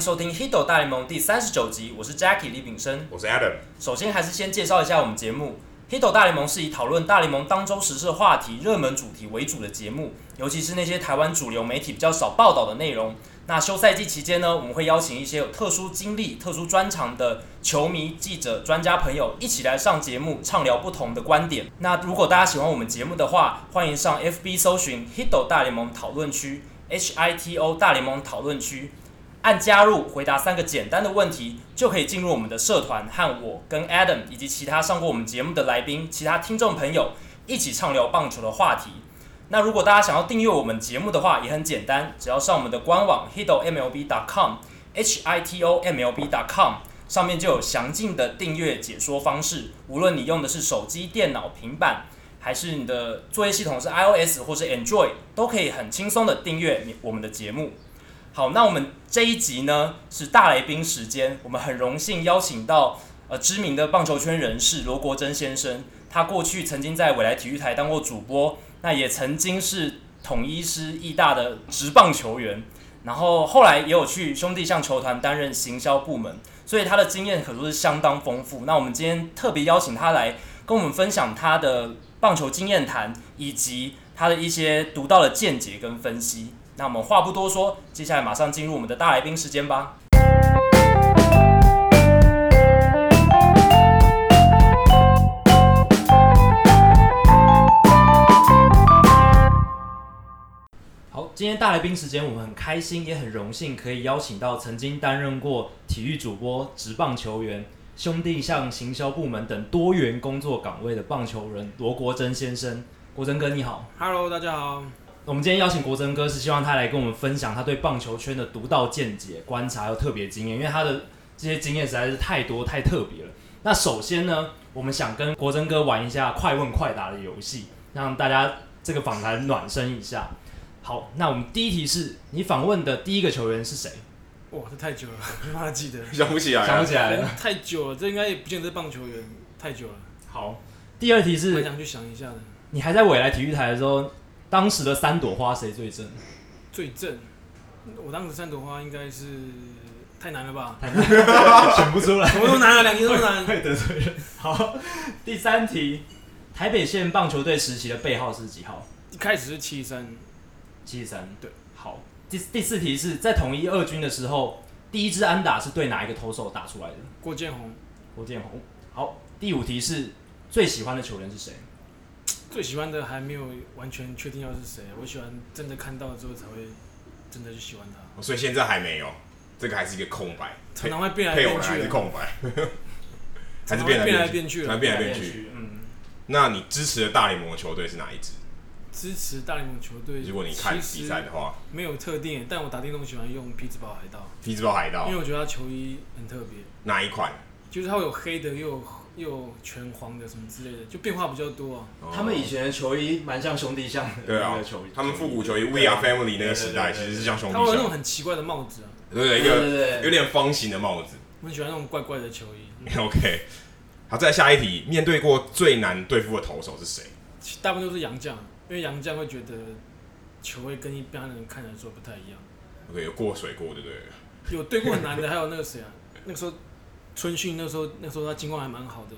迎收听《Hito 大联盟》第三十九集，我是 Jackie 李炳生，我是 Adam。首先还是先介绍一下我们节目，《Hito 大联盟》是以讨论大联盟当周时事话题、热门主题为主的节目，尤其是那些台湾主流媒体比较少报道的内容。那休赛季期间呢，我们会邀请一些有特殊经历、特殊专长的球迷、记者、专家朋友一起来上节目，畅聊不同的观点。那如果大家喜欢我们节目的话，欢迎上 FB 搜寻 Hito 大联盟讨论区，H I T O 大联盟讨论区，按加入，回答三个简单的问题，就可以进入我们的社团，和我跟 Adam 以及其他上过我们节目的来宾、其他听众朋友一起畅聊棒球的话题。那如果大家想要订阅我们节目的话，也很简单，只要上我们的官网 hitomlb.com，h i t o m l b.com，上面就有详尽的订阅解说方式。无论你用的是手机、电脑、平板，还是你的作业系统是 iOS 或是 Android，都可以很轻松的订阅我们的节目。好，那我们这一集呢是大来宾时间，我们很荣幸邀请到呃知名的棒球圈人士罗国珍先生，他过去曾经在纬来体育台当过主播。那也曾经是统一师义大的职棒球员，然后后来也有去兄弟象球团担任行销部门，所以他的经验可说是相当丰富。那我们今天特别邀请他来跟我们分享他的棒球经验谈，以及他的一些独到的见解跟分析。那我们话不多说，接下来马上进入我们的大来宾时间吧。好今天大来宾时间，我们很开心，也很荣幸可以邀请到曾经担任过体育主播、职棒球员、兄弟向行销部门等多元工作岗位的棒球人罗国珍先生。国珍哥你好，Hello，大家好。我们今天邀请国珍哥，是希望他来跟我们分享他对棒球圈的独到见解、观察和特别经验，因为他的这些经验实在是太多太特别了。那首先呢，我们想跟国珍哥玩一下快问快答的游戏，让大家这个访谈暖身一下。好，那我们第一题是你访问的第一个球员是谁？哇，这太久了，没办法记得，想不起来，想不起来了，太久了，这应该也不见得是棒球员，太久了。好，第二题是，我想去想一下的。你还在未来体育台的时候，当时的三朵花谁最正？最正，我当时三朵花应该是太难了吧？太难了，选不出来，什么都难了，两题都难，会得罪人。好，第三题，台北县棒球队时期的背号是几号？一开始是七三。七三对，好。第第四题是在统一二军的时候，第一支安打是对哪一个投手打出来的？郭建宏。郭建宏。好，第五题是最喜欢的球员是谁？最喜欢的还没有完全确定要是谁，我喜欢真的看到之后才会真的去喜欢他。所以现在还没有，这个还是一个空白。常常 会变来变去。还是空白。还是变来变来变去。还变来变去。嗯。那你支持的大联盟的球队是哪一支？支持大联盟球队。如果你看比赛的话，没有特定，但我打电动喜欢用匹兹堡海盗。匹兹堡海盗，因为我觉得他球衣很特别。哪一款？就是它会有黑的，又有又有全黄的什么之类的，就变化比较多啊。哦、他们以前的球衣蛮像兄弟像的，对啊，球衣。他们复古球衣，We Are Family 那个时代其实是像兄弟象。他们有那种很奇怪的帽子啊，对对，对个有点方形的帽子。我很喜欢那种怪怪的球衣。OK，好，再下一题，面对过最难对付的投手是谁？大部分都是洋将。因为洋将会觉得球会跟一般人看起来说不太一样。OK，有过水过对不对？有对过很难的，还有那个谁啊？那个时候春训那时候那时候他经况还蛮好的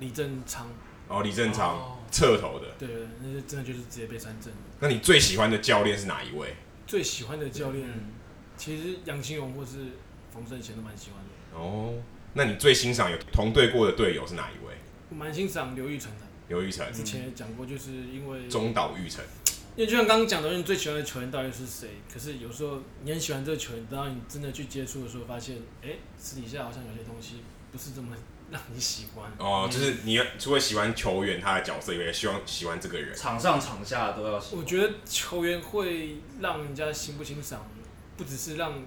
李正昌。哦，李正昌，侧头的。对，那就真的就是直接被三振。那你最喜欢的教练是哪一位？最喜欢的教练，其实杨兴荣或是冯胜贤都蛮喜欢的。哦，那你最欣赏有同队过的队友是哪一位？我蛮欣赏刘玉成的。刘玉成之前也讲过，就是因为中岛玉成，因为就像刚刚讲的，你最喜欢的球员到底是谁？可是有时候你很喜欢这个球员，等到你真的去接触的时候，发现，哎、欸，私底下好像有些东西不是这么 让你喜欢。哦，就是你除了喜欢球员他的角色，以外，也希望喜欢这个人，场上场下都要喜欢。我觉得球员会让人家欣不欣赏，不只是让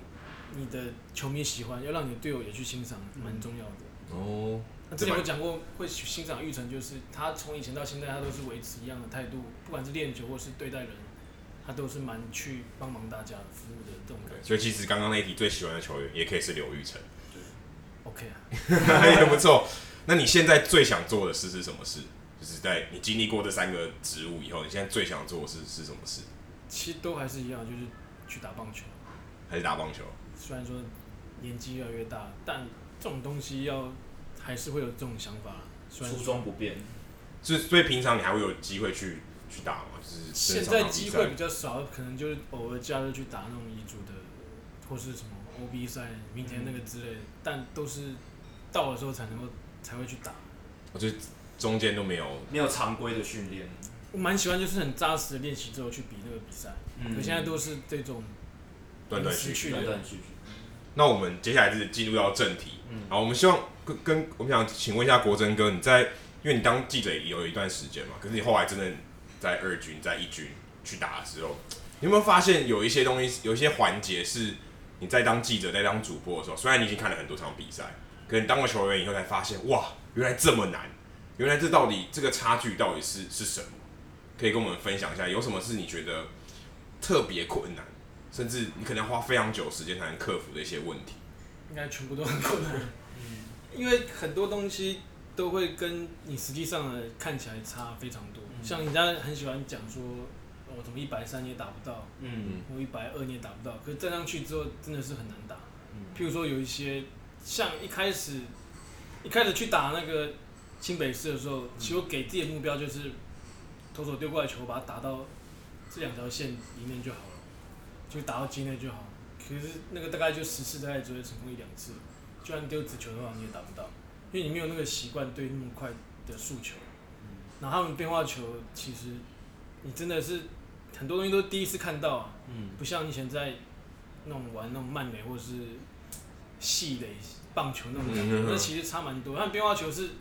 你的球迷喜欢，要让你的队友也去欣赏，蛮重要的。哦。那之前我讲过，会欣赏玉成，就是他从以前到现在，他都是维持一样的态度，不管是练球或是对待人，他都是蛮去帮忙大家服务的这种感觉。所以其实刚刚那一题最喜欢的球员，也可以是刘玉成。对，OK 啊，也不错。那你现在最想做的事是什么事？就是在你经历过这三个职务以后，你现在最想做的事是什么事？其实都还是一样，就是去打棒球。还是打棒球？虽然说年纪越来越大，但这种东西要还是会有这种想法。初衷不变，所以所以平常你还会有机会去去打吗？就是现在机会比较少，可能就是偶尔假日去打那种乙组的，或是什么 OB 赛、明天那个之类的，嗯、但都是到的时候才能够才会去打。我觉得中间都没有没有常规的训练。我蛮喜欢就是很扎实的练习之后去比那个比赛，嗯，可现在都是这种断断续续、断断续续。那我们接下来就是进入到正题，嗯，好，我们希望跟跟我们想请问一下国珍哥，你在因为你当记者也有一段时间嘛，可是你后来真的在二军、在一军去打的时候，你有没有发现有一些东西、有一些环节是你在当记者、在当主播的时候，虽然你已经看了很多场比赛，可是你当过球员以后才发现，哇，原来这么难，原来这到底这个差距到底是是什么？可以跟我们分享一下，有什么是你觉得特别困难，甚至你可能要花非常久时间才能克服的一些问题？应该全部都很困难，因为很多东西都会跟你实际上的看起来差非常多。像人家很喜欢讲说，我怎么一百三你也打不到，嗯，我一百二你也打不到，可是站上去之后真的是很难打。譬如说有一些像一开始一开始去打那个清北市的时候，其实我给自己的目标就是。投手丢过来球，把它打到这两条线里面就好了，就打到机内就好。可是那个大概就十次，大概只会成功一两次。就算丢直球的话，你也打不到，因为你没有那个习惯对那么快的速球。然后他们变化球，其实你真的是很多东西都第一次看到啊。不像以前在那种玩那种慢垒或者是细垒棒球那种感觉，那其实差蛮多。他们变化球是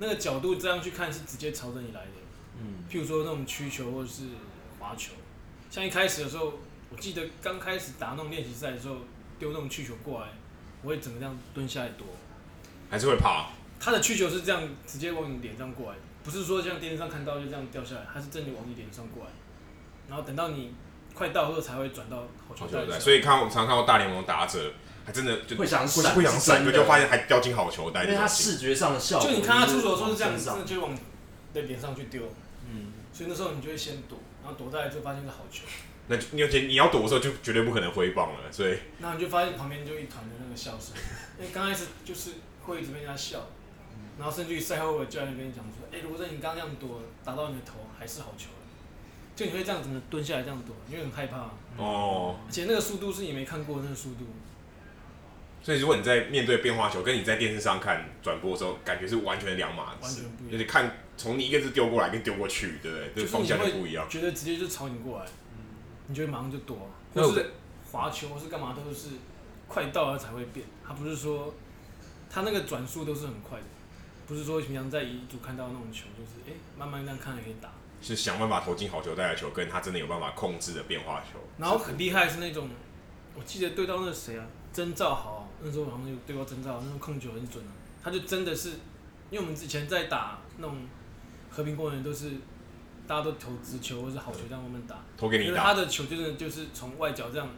那个角度这样去看，是直接朝着你来的。嗯，譬如说那种曲球或者是滑球，像一开始的时候，我记得刚开始打那种练习赛的时候，丢那种曲球过来，我会整个这样蹲下来躲，还是会怕。他的曲球是这样直接往你脸上过来，不是说像电视上看到就这样掉下来，他是真的往你脸上过来，然后等到你快到后才会转到好球袋。所以看我们常看到大联盟打者，还真的就会想闪，会想闪，就发现还掉进好球袋。因为他视觉上的效果，就你看他出手的时候是这样，真的就往的脸上去丢。嗯，所以那时候你就会先躲，然后躲下来就发现是好球。那你而且你要躲的时候就绝对不可能挥棒了，所以。那你就发现旁边就一团的那个笑声，因 为刚开始就是会一直被人家笑，然后甚至于赛后的教练跟你讲说：“哎、欸，罗振，你刚刚这样躲，打到你的头还是好球。”就你会这样子蹲下来这样躲，因为很害怕。哦。而且那个速度是你没看过的那个速度。所以如果你在面对变化球，跟你在电视上看转播的时候，感觉是完全两码子，完全不一样。而且看从你一个字丢过来跟丢过去，对不对？就是方向就不一样。觉得直接就朝你过来，你就会马上就躲，或是滑球或是干嘛都是快到了才会变。他不是说他那个转速都是很快的，不是说平常在乙组看到那种球，就是哎、欸、慢慢这样看也可以打。是想办法投进好球带的球，跟他真的有办法控制的变化球。然后很厉害是那种，我记得对到那个谁啊，曾兆豪。那时候好像有对过曾兆豪，那种控球很准啊。他就真的是，因为我们之前在打那种和平公园，都是大家都投直球或是好球这样慢慢打。投给你打。他的球真的就是从外角这样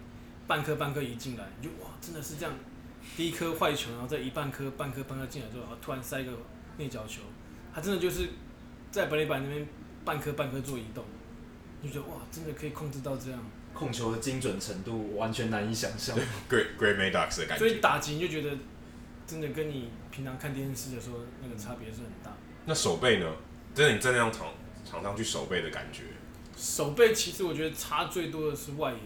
半颗半颗移进来，你就哇，真的是这样。第一颗坏球，然后再一半颗半颗半颗进来之后，然后突然塞一个内角球，他真的就是在本垒板那边半颗半颗做移动，你就觉得哇，真的可以控制到这样。控球的精准程度完全难以想象。Great Great Maddox 的感觉。所以打击你就觉得，真的跟你平常看电视的时候那个差别是很大。那手背呢？真的你站在场场上去守备的感觉？守备其实我觉得差最多的是外野，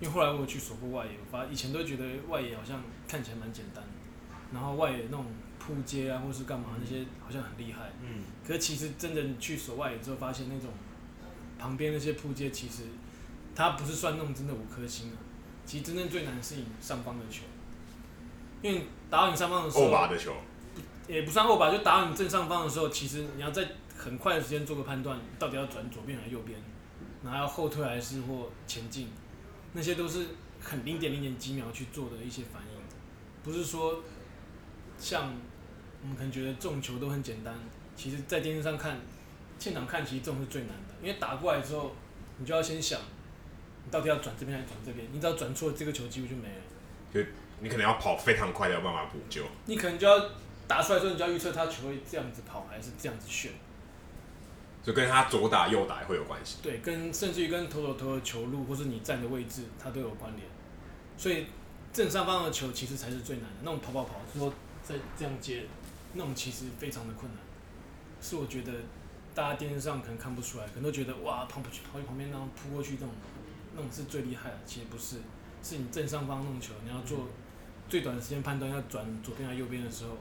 因为后来我有去守过外野，我发现以前都觉得外野好像看起来蛮简单，然后外野那种扑街啊或是干嘛那些好像很厉害。嗯。可是其实真的去守外野之后，发现那种旁边那些扑街其实。它不是算那种真的五颗星啊，其实真正最难是你上方的球，因为打到你上方的时候，的球，也不算欧巴，就打到你正上方的时候，其实你要在很快的时间做个判断，到底要转左边还是右边，然后要后退还是或前进，那些都是很零点零点几秒去做的一些反应，不是说像我们可能觉得这种球都很简单，其实在电视上看，现场看其实这种是最难的，因为打过来之后，你就要先想。你到底要转这边还是转这边？你只要转错，这个球几乎就没了。就你可能要跑非常快的，有办法补救。你可能就要打出来之后，你就要预测他球会这样子跑还是这样子旋。就跟他左打右打会有关系。对，跟甚至于跟投手投的球路或是你站的位置，它都有关联。所以正上方的球其实才是最难的。那种跑跑跑，说在这样接，那种其实非常的困难。是我觉得大家电视上可能看不出来，可能都觉得哇跑不去，跑去旁边那样扑过去这种，那种是最厉害的。其实不是，是你正上方弄球，你要做最短的时间判断，要转左边还是右边的时候，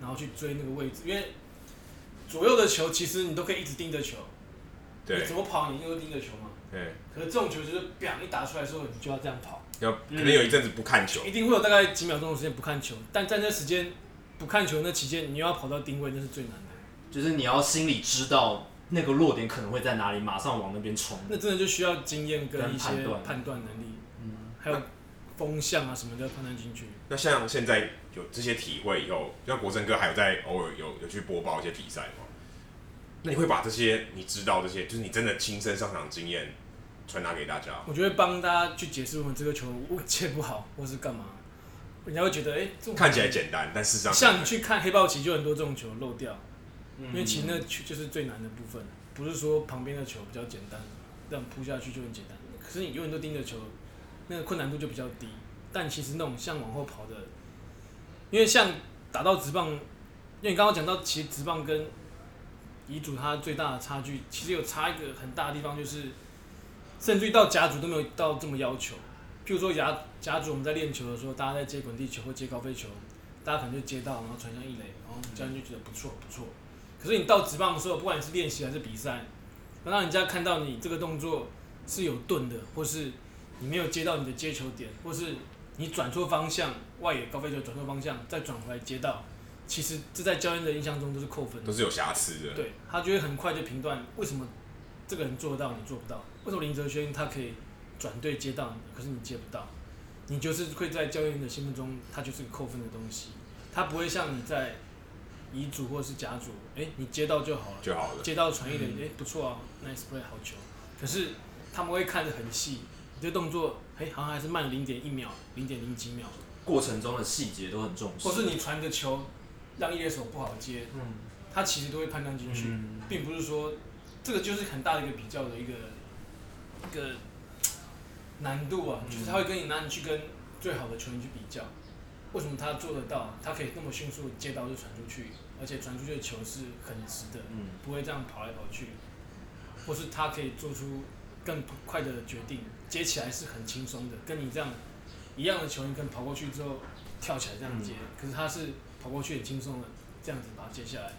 然后去追那个位置，因为左右的球其实你都可以一直盯着球。对。你怎么跑，你就盯着球嘛。对。可是这种球就是砰一打出来的时候，你就要这样跑。要可能有一阵子不看球。一定会有大概几秒钟的时间不看球，但在那时间不看球那期间，你又要跑到定位，那是最难的。就是你要心里知道那个落点可能会在哪里，马上往那边冲。那真的就需要经验跟一些判断能力，嗯，还有风向啊什么的判断进去。那像现在有这些体会以后，像国珍哥还有在偶尔有有去播报一些比赛吗？那你会把这些你知道这些，就是你真的亲身上场经验传达给大家？我觉得帮大家去解释我们这个球切不好，或是干嘛，人家会觉得哎，欸、这种看起来简单，但事实上像你去看黑豹旗，就很多这种球漏掉。因为其实那就是最难的部分，不是说旁边的球比较简单，这样扑下去就很简单。可是你永远都盯着球，那个困难度就比较低。但其实那种像往后跑的，因为像打到直棒，因为你刚刚讲到，其实直棒跟乙组它最大的差距，其实有差一个很大的地方，就是甚至于到甲组都没有到这么要求。譬如说甲甲组我们在练球的时候，大家在接滚地球或接高飞球，大家可能就接到，然后传向一垒，然后教练就觉得不错不错。可是你到直棒的时候，不管你是练习还是比赛，让人家看到你这个动作是有顿的，或是你没有接到你的接球点，或是你转错方向，外野高飞球转错方向再转回来接到，其实这在教练的印象中都是扣分的，都是有瑕疵的。对，他就会很快就评断为什么这个人做得到，你做不到？为什么林哲轩他可以转队接到你，可是你接不到？你就是会在教练的心目中，他就是个扣分的东西，他不会像你在。乙组或是甲组，哎、欸，你接到就好了，就好了。接到传一点，哎、欸，不错啊，nice play，好球。可是他们会看得很细，你这动作，哎、欸，好像还是慢零点一秒，零点零几秒。过程中的细节都很重视。或是你传个球，让一垒手不好接，嗯，他其实都会判断进去，嗯、并不是说这个就是很大的一个比较的一个一个难度啊，就是他会跟你拿你去跟最好的球员去比较。为什么他做得到？他可以那么迅速接到就传出去，而且传出去的球是很直的，嗯不会这样跑来跑去，或是他可以做出更快的决定，接起来是很轻松的，跟你这样一样的球，你可能跑过去之后跳起来这样接，可是他是跑过去很轻松的这样子把它接下来，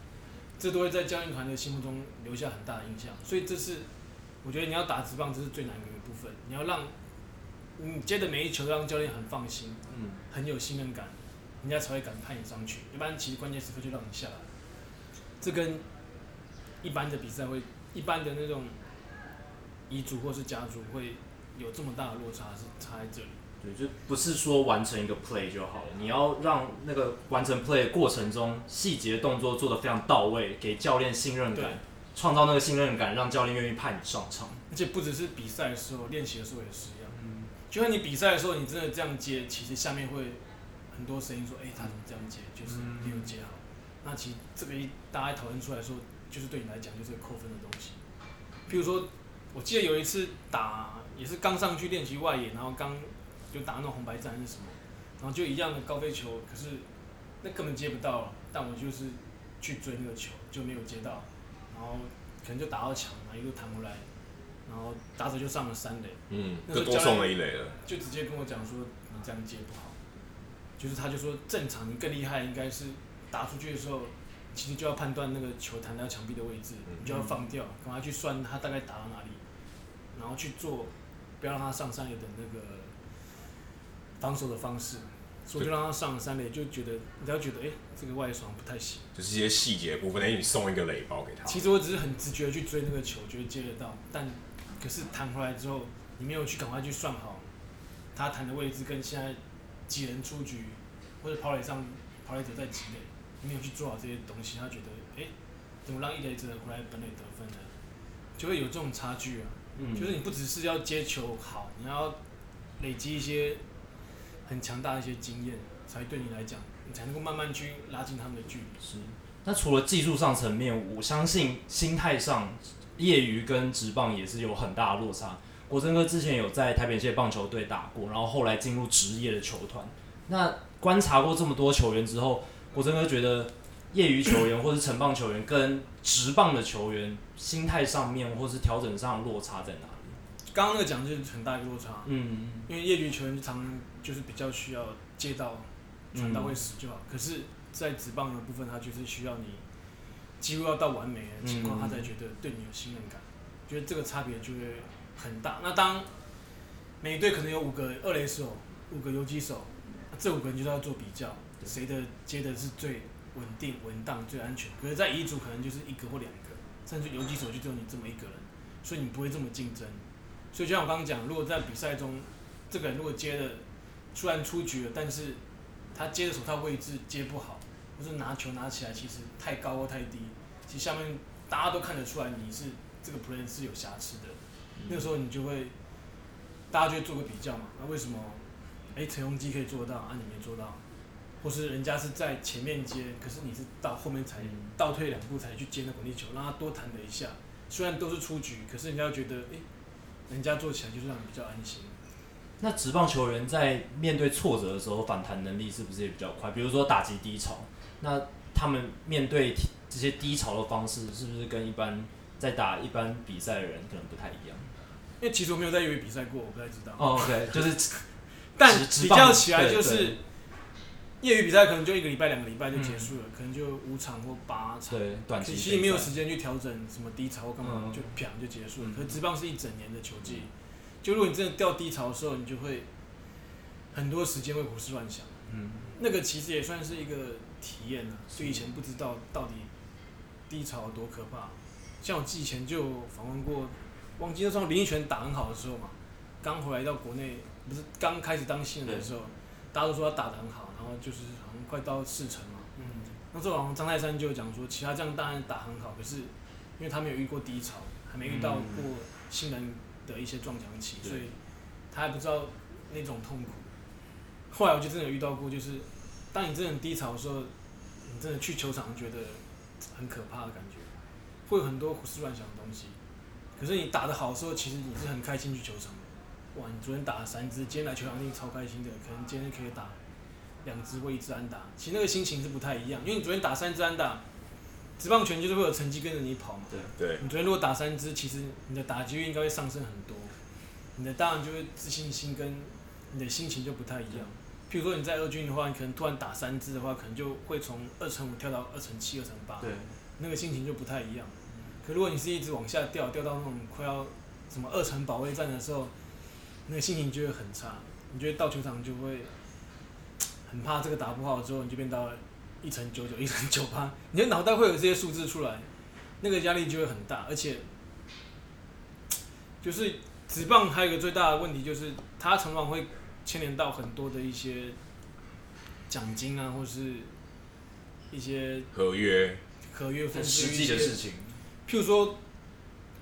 这都会在教练团的心目中留下很大的印象。所以这是我觉得你要打直棒，这是最难的一部分，你要让。你接的每一球让教练很放心，嗯，很有信任感，人家才会敢派你上去。一般其实关键时刻就让你下来，这跟一般的比赛会，一般的那种乙组或是甲组会有这么大的落差，是差在这里。对，就不是说完成一个 play 就好了，你要让那个完成 play 的过程中细节动作做得非常到位，给教练信任感，创造那个信任感，让教练愿意派你上场。而且不只是比赛的时候，练习的时候也是一样。嗯。就算你比赛的时候，你真的这样接，其实下面会很多声音说：“哎、欸，他怎么这样接？就是没有接好。”那其实这个一大家讨论出来说，就是对你来讲就是个扣分的东西。譬如说，我记得有一次打也是刚上去练习外野，然后刚就打那种红白战是什么，然后就一样的高飞球，可是那根本接不到，但我就是去追那个球就没有接到，然后可能就打到墙，然后一路弹回来。然后打者就上了三垒，嗯，就多送了一垒了。就直接跟我讲说，你这样接不好，就是他就说正常你更厉害，应该是打出去的时候，其实就要判断那个球弹到墙壁的位置，你就要放掉，赶快去算它大概打到哪里，然后去做，不要让他上三垒的那个防守的方式，所以就让他上了三垒，就觉得你只要觉得哎、欸，这个外双不太行，就是一些细节部分，等于你送一个垒包给他。其实我只是很直觉的去追那个球，觉得接得到，但。可是弹回来之后，你没有去赶快去算好，他弹的位置跟现在几人出局，或者跑垒上跑垒者在几垒，你没有去做好这些东西，他觉得，哎、欸，怎么让一垒者回来本垒得分呢？就会有这种差距啊。嗯。就是你不只是要接球好，你要累积一些很强大的一些经验，才对你来讲，你才能够慢慢去拉近他们的距离。是。那除了技术上层面，我相信心态上。业余跟职棒也是有很大的落差。国珍哥之前有在台北县棒球队打过，然后后来进入职业的球团。那观察过这么多球员之后，国珍哥觉得业余球员或是成棒球员跟职棒的球员心态上面或是调整上落差在哪里？刚刚那个讲就是很大一个落差。嗯，因为业余球员常常就是比较需要接到传到会死就好，嗯、可是，在职棒的部分，他就是需要你几乎要到完美的情况，他才觉得对你有信任感。觉得这个差别就会很大。那当每队可能有五个二垒手，五个游击手，这五个人就是要做比较，谁的接的是最稳定、稳当、最安全。可是，在乙组可能就是一个或两个，甚至游击手就只有你这么一个人，所以你不会这么竞争。所以就像我刚刚讲，如果在比赛中，这个人如果接的虽然出局了，但是他接的手套位置接不好，或是拿球拿起来其实太高或太低，其实下面大家都看得出来你是这个 play 是有瑕疵的。那个时候你就会，大家就会做个比较嘛。那为什么，哎，陈鏞基可以做到，啊你没做到？或是人家是在前面接，可是你是到后面才倒退两步才去接那滚地球，让他多弹了一下。虽然都是出局，可是人家觉得，哎，人家做起来就是让你比较安心。那职棒球员在面对挫折的时候，反弹能力是不是也比较快？比如说打击低潮，那他们面对这些低潮的方式，是不是跟一般在打一般比赛的人可能不太一样？因为其实我没有在业余比赛过，我不太知道。哦，OK，就是，但比较起来就是业余比赛可能就一个礼拜、两个礼拜就结束了，嗯、可能就五场或八场，对，短期其实没有时间去调整什么低潮或干嘛，嗯、就啪就结束了。嗯、可是职棒是一整年的球季。嗯就如果你真的掉低潮的时候，你就会很多时间会胡思乱想。嗯，那个其实也算是一个体验啊。就以前不知道到底低潮有多可怕。像我以前就访问过，忘记那时候林益全打很好的时候嘛，刚回来到国内，不是刚开始当新人的时候，大家都说他打得很好，然后就是好像快到四成嘛。嗯。那时候好像张泰山就讲说，其他这样当然打很好，可是因为他没有遇过低潮，还没遇到过新人。的一些撞墙期，所以他还不知道那种痛苦。后来我就真的有遇到过，就是当你真的很低潮的时候，你真的去球场觉得很可怕的感觉，会有很多胡思乱想的东西。可是你打得好的时候，其实你是很开心去球场的。哇，你昨天打了三支，今天来球场一定超开心的，可能今天可以打两支或一支安打。其实那个心情是不太一样，因为你昨天打三支安打。职棒拳就是会有成绩跟着你跑嘛。对。对。你昨天如果打三支，其实你的打击率应该会上升很多，你的当然就会自信心跟你的心情就不太一样。譬如说你在二军的话，你可能突然打三支的话，可能就会从二乘五跳到二乘七、二乘八。对。那个心情就不太一样。可如果你是一直往下掉，掉到那种快要什么二层保卫战的时候，那个心情就会很差。你觉得到球场就会很怕这个打不好之后，你就变到了。一乘九九，一乘九八，你的脑袋会有这些数字出来，那个压力就会很大，而且就是职棒还有一个最大的问题就是，它常常会牵连到很多的一些奖金啊，或是一些合约、合约分实际的事情。譬如说，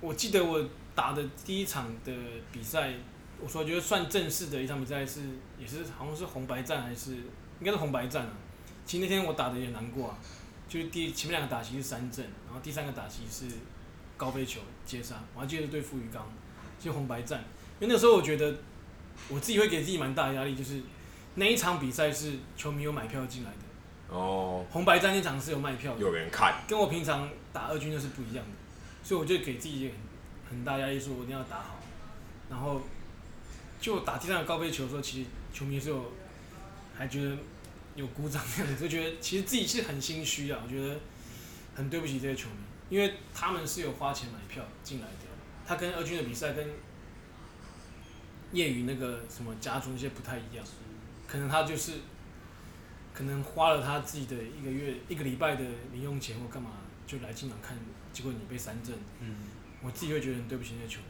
我记得我打的第一场的比赛，我说我觉得算正式的一场比赛是，也是好像是红白战还是应该是红白战啊。其实那天我打的也难过啊，就是第前面两个打席是三振，然后第三个打席是高飞球接杀，我还记得对付鱼缸，就红白战。因为那时候我觉得我自己会给自己蛮大的压力，就是那一场比赛是球迷有买票进来的。哦。红白战那场是有卖票的。有人看。跟我平常打二军那是不一样的，所以我就给自己很很大压力，说我一定要打好。然后就打第三个高飞球的时候，其实球迷是有还觉得。有鼓掌这样子，就觉得其实自己是很心虚啊。我觉得很对不起这些球迷，因为他们是有花钱买票进来的。他跟二军的比赛跟业余那个什么家族那些不太一样，可能他就是可能花了他自己的一个月一个礼拜的零用钱或干嘛就来进场看，结果你被三振。嗯。我自己会觉得很对不起那些球迷，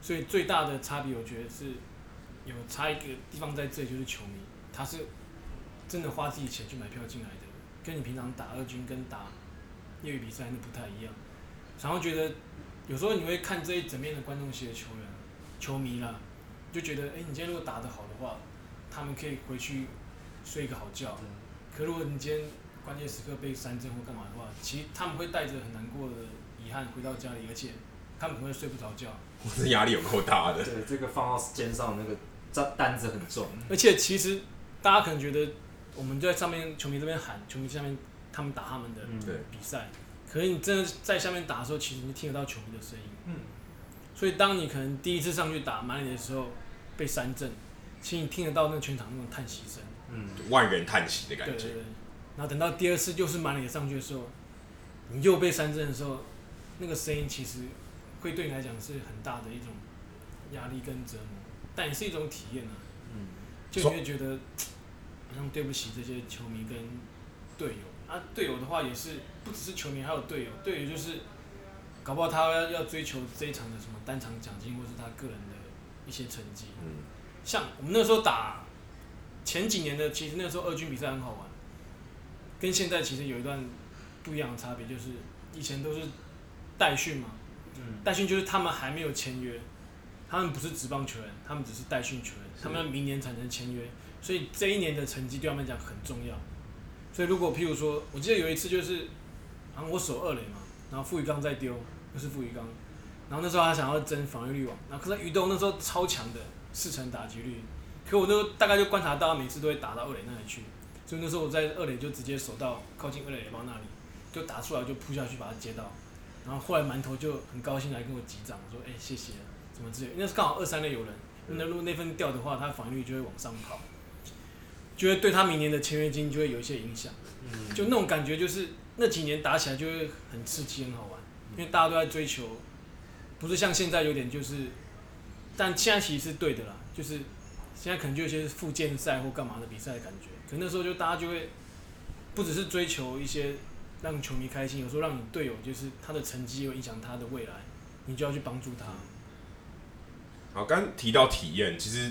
所以最大的差别我觉得是有差一个地方在这里，就是球迷他是。真的花自己钱去买票进来的，跟你平常打二军跟打业余比赛那不太一样。然后觉得有时候你会看这一整面的观众席的球员、球迷啦，就觉得哎、欸，你今天如果打得好的话，他们可以回去睡一个好觉。可如果你今天关键时刻被三振或干嘛的话，其实他们会带着很难过的遗憾回到家里，而且他们可能会睡不着觉。我这压力有够大的。对，这个放到肩上那个担担子很重。而且其实大家可能觉得我们就在上面，球迷这边喊，球迷下面他们打他们的比赛。嗯、可是你真的在下面打的时候，其实你听得到球迷的声音。嗯。所以当你可能第一次上去打满垒的时候，被三振，其实你听得到那全场那种叹息声。嗯。万人叹息的感觉。对对对。然后等到第二次又是满垒上去的时候，你又被三振的时候，那个声音其实会对你来讲是很大的一种压力跟折磨，但也是一种体验啊。嗯。就你会觉得好像对不起这些球迷跟队友啊，队友的话也是不只是球迷，还有队友，队友就是搞不好他要要追求这一场的什么单场奖金，或是他个人的一些成绩。嗯。像我们那时候打前几年的，其实那时候二军比赛很好玩。跟现在其实有一段不一样的差别，就是以前都是代训嘛，代训就是他们还没有签约，他们不是职棒球员，他们只是代训球员，他们要明年才能签约，所以这一年的成绩对他们讲很重要。所以如果譬如说，我记得有一次就是，然后我守二垒嘛，然后傅余刚在丢，又是傅余刚，然后那时候他想要争防御率王，然后可是余斗那时候超强的四成打击率，可我都大概就观察到每次都会打到二垒那里去。所以那时候我在二垒就直接守到靠近二垒包那里，就打出来就扑下去把它接到，然后后来馒头就很高兴来跟我击掌，说哎、谢谢，怎么之类，那是刚好二三垒有人，那如果那分掉的话，他防御率就会往上跑，就会对他明年的签约金就会有一些影响，就那种感觉就是那几年打起来就会很刺激很好玩，因为大家都在追求，不是像现在有点就是，但现在其实是对的啦，就是。现在可能就有些复健赛或干嘛的比赛的感觉，可那时候就大家就会不只是追求一些让球迷开心，有时候让你队友就是他的成绩会影响他的未来，你就要去帮助他。好，刚提到体验，其实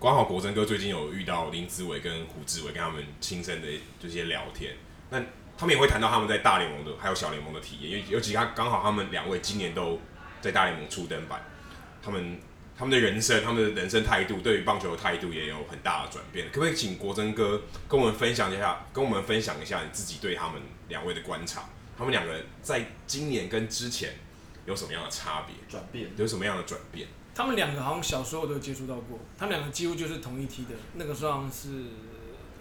刚好国珍哥最近有遇到林志伟跟胡志伟跟他们亲身的这些聊天，那他们也会谈到他们在大联盟的还有小联盟的体验，因为尤其他刚好他们两位今年都在大联盟初登板，他们。他们的人生，他们的人生态度，对于棒球的态度也有很大的转变。可不可以请国珍哥跟我们分享一下，跟我们分享一下你自己对他们两位的观察？他们两个人在今年跟之前有什么样的差别？转变有什么样的转变？他们两个好像小时候都接触到过，他们两个几乎就是同一梯的。那个时候好像是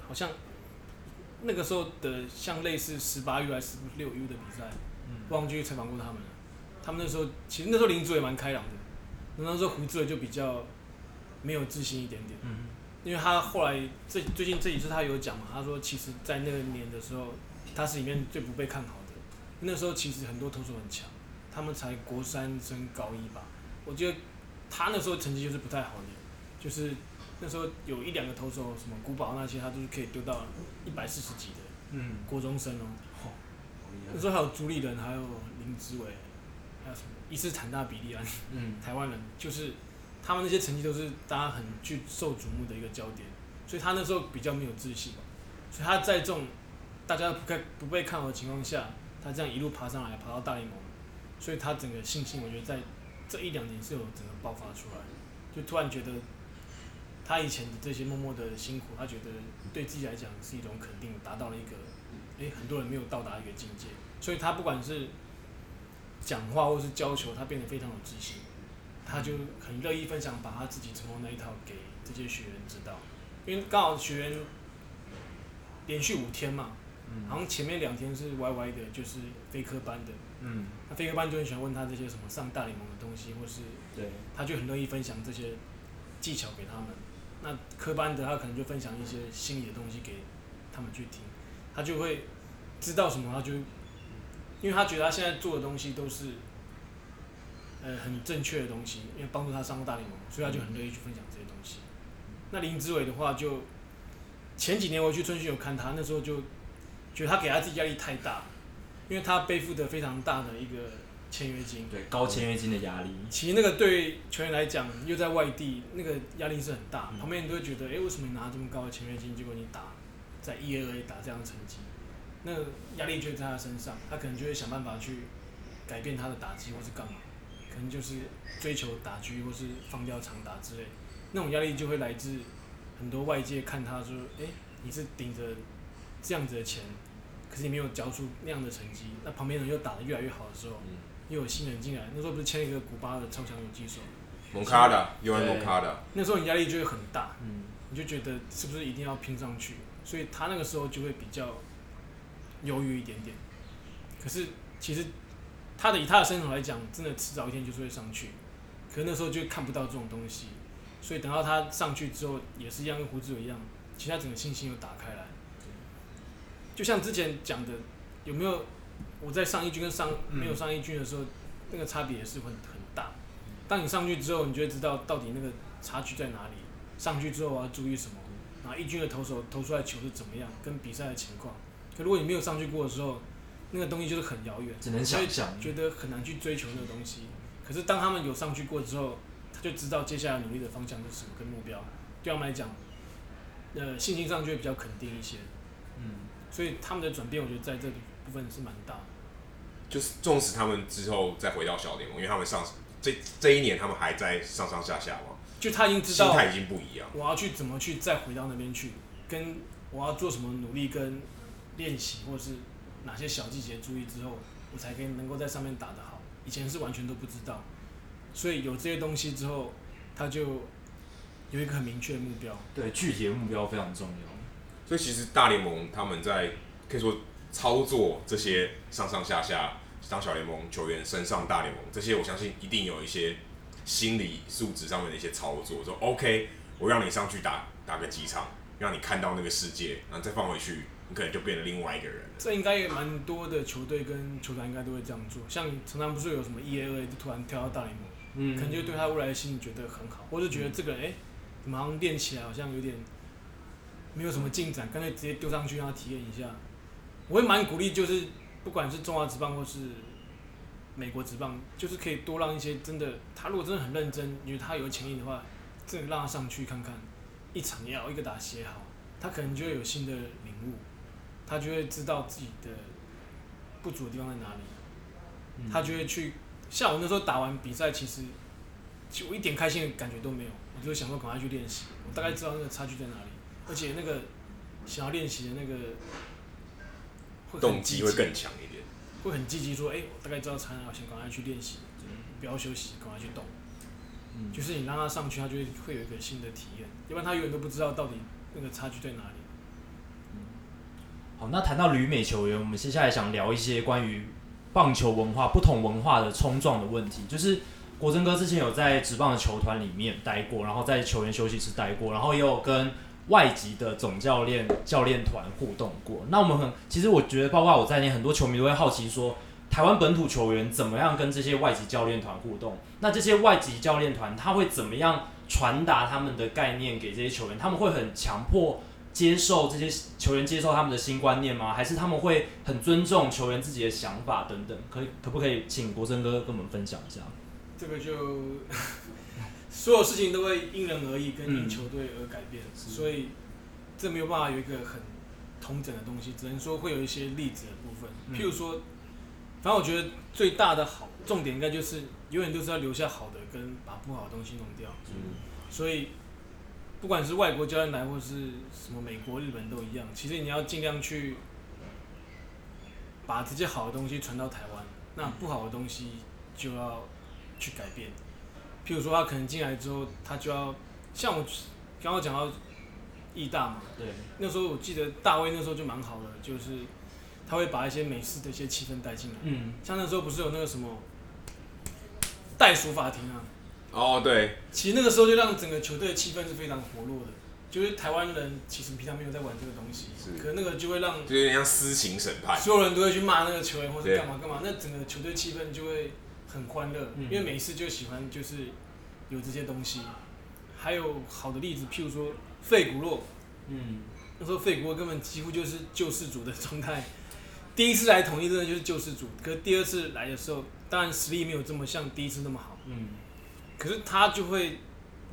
好像那个时候的像类似十八 U 还是十六 U 的比赛，嗯，忘记采访过他们了。他们那时候其实那时候林子也蛮开朗的。那时候胡志伟就比较没有自信一点点，嗯因为他后来这最近这几次他有讲嘛，他说其实，在那个年的时候，他是里面最不被看好的。那时候其实很多投手很强，他们才国三升高一吧。我觉得他那时候成绩就是不太好的，就是那时候有一两个投手，什么古堡那些，他都是可以丢到一百四十几的，嗯，国中生哦。那时候还有朱立人，还有林志伟，还有什么？伊斯坦纳比利安，嗯，台湾人。就是他们那些成绩都是大家很具受瞩目的一个焦点，所以他那时候比较没有自信，所以他在这种大家不看不被看好的情况下，他这样一路爬上来，爬到大联盟，所以他整个信心，我觉得在这一两年是有整个爆发出来，就突然觉得他以前的这些默默的辛苦，他觉得对自己来讲是一种肯定，达到了一个诶很多人没有到达一个境界，所以他不管是。讲话或是教球，他变得非常有自信，他就很乐意分享，把他自己成功那一套给这些学员知道。因为刚好学员连续五天嘛，好像前面两天是歪歪的，就是飞科班的，嗯，那飞科班就很喜欢问他这些什么上大联盟的东西，或是对，他就很乐意分享这些技巧给他们。那科班的他可能就分享一些心理的东西给他们去听，他就会知道什么，他就。因为他觉得他现在做的东西都是，呃，很正确的东西，因为帮助他上过大联盟，所以他就很乐意去分享这些东西。那林志伟的话，就前几年我去春训有看他，那时候就觉得他给他自己压力太大，因为他背负的非常大的一个签约金，对高签约金的压力。其实那个对球员来讲，又在外地，那个压力是很大，旁边人都会觉得，哎，为什么你拿这么高的签约金，结果你打在 E A A 打这样的成绩？那压力就在他身上，他可能就会想办法去改变他的打击，或是干嘛，可能就是追求打狙，或是放掉长打之类。那种压力就会来自很多外界看他说：“哎、欸，你是顶着这样子的钱，可是你没有交出那样的成绩。”那旁边人又打得越来越好的时候，又有新人进来，那时候不是签了一个古巴的超强游击手，蒙卡的，尤文蒙卡的，那时候你压力就会很大，嗯，你就觉得是不是一定要拼上去，所以他那个时候就会比较犹豫一点点。可是其实他的以他的身手来讲，真的迟早一天就是会上去，可是那时候就看不到这种东西，所以等到他上去之后，也是一样跟胡志伟一样，其实他整个信心又打开来。就像之前讲的，有没有我在上一军跟上没有上一军的时候，那个差别也是很很大。当你上去之后，你就会知道到底那个差距在哪里。上去之后我要注意什么？然后一军的投手投出来的球是怎么样，跟比赛的情况。可如果你没有上去过的时候，那个东西就是很遥远，只能想象，觉得很难去追求那个东西。可是当他们有上去过之后，他就知道接下来努力的方向是什么跟目标。对他们来讲，呃，信心上就会比较肯定一些。嗯，所以他们的转变，我觉得在这里部分是蛮大的。就是纵使他们之后再回到小联盟，因为他们上这这一年他们还在上上下下嘛，就他已经知道心态已经不一样。我要去怎么去再回到那边去，跟我要做什么努力跟练习，或是。哪些小细节注意之后，我才可以能够在上面打得好？以前是完全都不知道，所以有这些东西之后，他就有一个很明确的目标。对，具体的目标非常重要。所以其实大联盟他们在可以说操作这些上上下下当小联盟球员升上大联盟这些，我相信一定有一些心理素质上面的一些操作。说 OK，我让你上去打打个几场，让你看到那个世界，然后再放回去。你可能就变了另外一个人。这应该也蛮多的球队跟球团应该都会这样做。像常常不是有什么 E A 二 A 就突然跳到大联盟，嗯，可能就对他未来的心理觉得很好，或者觉得这个人哎，马上练起来好像有点没有什么进展，干脆直接丢上去让他体验一下。我会蛮鼓励，就是不管是中华职棒或是美国职棒，就是可以多让一些真的，他如果真的很认真，因为他有潜力的话，真的让他上去看看，一场也好，一个打写好，他可能就会有新的领悟。他就会知道自己的不足的地方在哪里，他就会去。像我那时候打完比赛，其实就我一点开心的感觉都没有，我就想说赶快去练习。我大概知道那个差距在哪里，而且那个想要练习的那个动机会更强一点，会很积极说：“哎，我大概知道差哪，我想赶快去练习，不要休息，赶快去动。”就是你让他上去，他就会会有一个新的体验，要不然他永远都不知道到底那个差距在哪里。好，那谈到旅美球员，我们接下来想聊一些关于棒球文化、不同文化的冲撞的问题。就是国珍哥之前有在职棒的球团里面待过，然后在球员休息室待过，然后也有跟外籍的总教练、教练团互动过。那我们很，其实我觉得，包括我在内，很多球迷都会好奇说，台湾本土球员怎么样跟这些外籍教练团互动？那这些外籍教练团他会怎么样传达他们的概念给这些球员？他们会很强迫？接受这些球员接受他们的新观念吗？还是他们会很尊重球员自己的想法等等？可以可不可以请国珍哥跟我们分享一下？这个就所有事情都会因人而异，跟因球队而改变，嗯、所以这没有办法有一个很同整的东西，只能说会有一些例子的部分。譬如说，反正我觉得最大的好重点应该就是永远都是要留下好的，跟把不好的东西弄掉。嗯，所以。不管是外国教练来，或是什么美国、日本都一样。其实你要尽量去把这些好的东西传到台湾，那不好的东西就要去改变。譬如说，他可能进来之后，他就要像我刚刚讲到义大嘛，对，那时候我记得大卫那时候就蛮好的，就是他会把一些美式的一些气氛带进来。嗯，像那时候不是有那个什么袋鼠法庭啊？哦，oh, 对，其实那个时候就让整个球队的气氛是非常活络的，就是台湾人其实平常没有在玩这个东西，是。可那个就会让就有点像私刑审判，所有人都会去骂那个球员或者干嘛干嘛，那整个球队气氛就会很欢乐，嗯、因为每一次就喜欢就是有这些东西，还有好的例子，譬如说费古洛，嗯，那时候费古洛根本几乎就是救世主的状态，第一次来统一真的就是救世主，可是第二次来的时候，当然实力没有这么像第一次那么好，嗯。可是他就会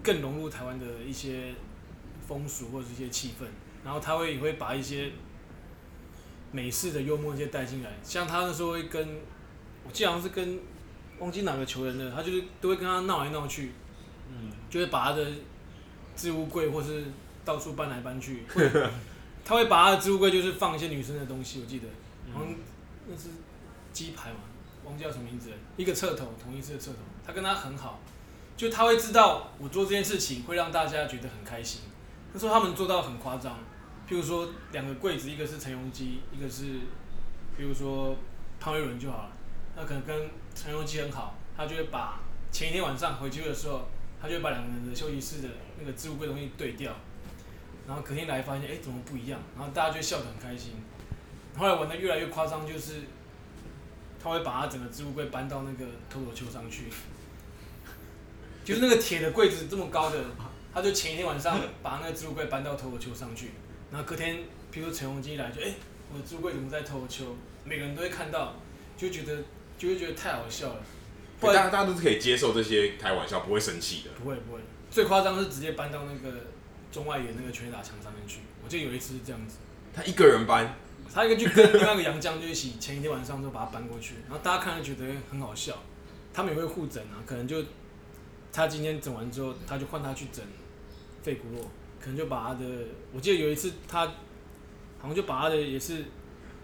更融入台湾的一些风俗或者一些气氛，然后他会也会把一些美式的幽默一些带进来，像他那时候会跟，我记得好像是跟忘记哪个球员的，他就是都会跟他闹来闹去，嗯，就会把他的置物柜或是到处搬来搬去，会他会把他的置物柜就是放一些女生的东西，我记得，好像那是鸡排嘛。忘记叫什么名字了，一个侧头，同一次的侧头，他跟他很好，就他会知道我做这件事情会让大家觉得很开心。他说他们做到很夸张，譬如说两个柜子，一个是陈永基，一个是，比如说潘威伦就好了。那可能跟陈鏞基很好，他就会把前一天晚上回去的时候，他就把两个人的休息室的那个置物柜东西对调，然后隔天来发现，哎、怎么不一样？然后大家就笑得很开心。后来玩得越来越夸张，就是他会把他整个置物柜搬到那个脱口秀上去，就是那个铁的柜子这么高的。他就前一天晚上把那个置物柜搬到脱口秀上去，然后隔天，比如说陈鏞基一来就，哎、我的置物柜怎么在脱口秀？每个人都会看到，就觉得就会觉得太好笑了。大家大家都是可以接受这些开玩笑，不会生气的。不会不会，最夸张是直接搬到那个中外野那个全垒打墙上面去。我记得有一次是这样子，他一个人搬，他一个就跟另外一个杨将就一起，前一天晚上就把他搬过去，然后大家看了觉得很好笑，他们也会互整啊，可能就他今天整完之后，他就换他去整。费古洛可能就把他的，我记得有一次他好像就把他的也是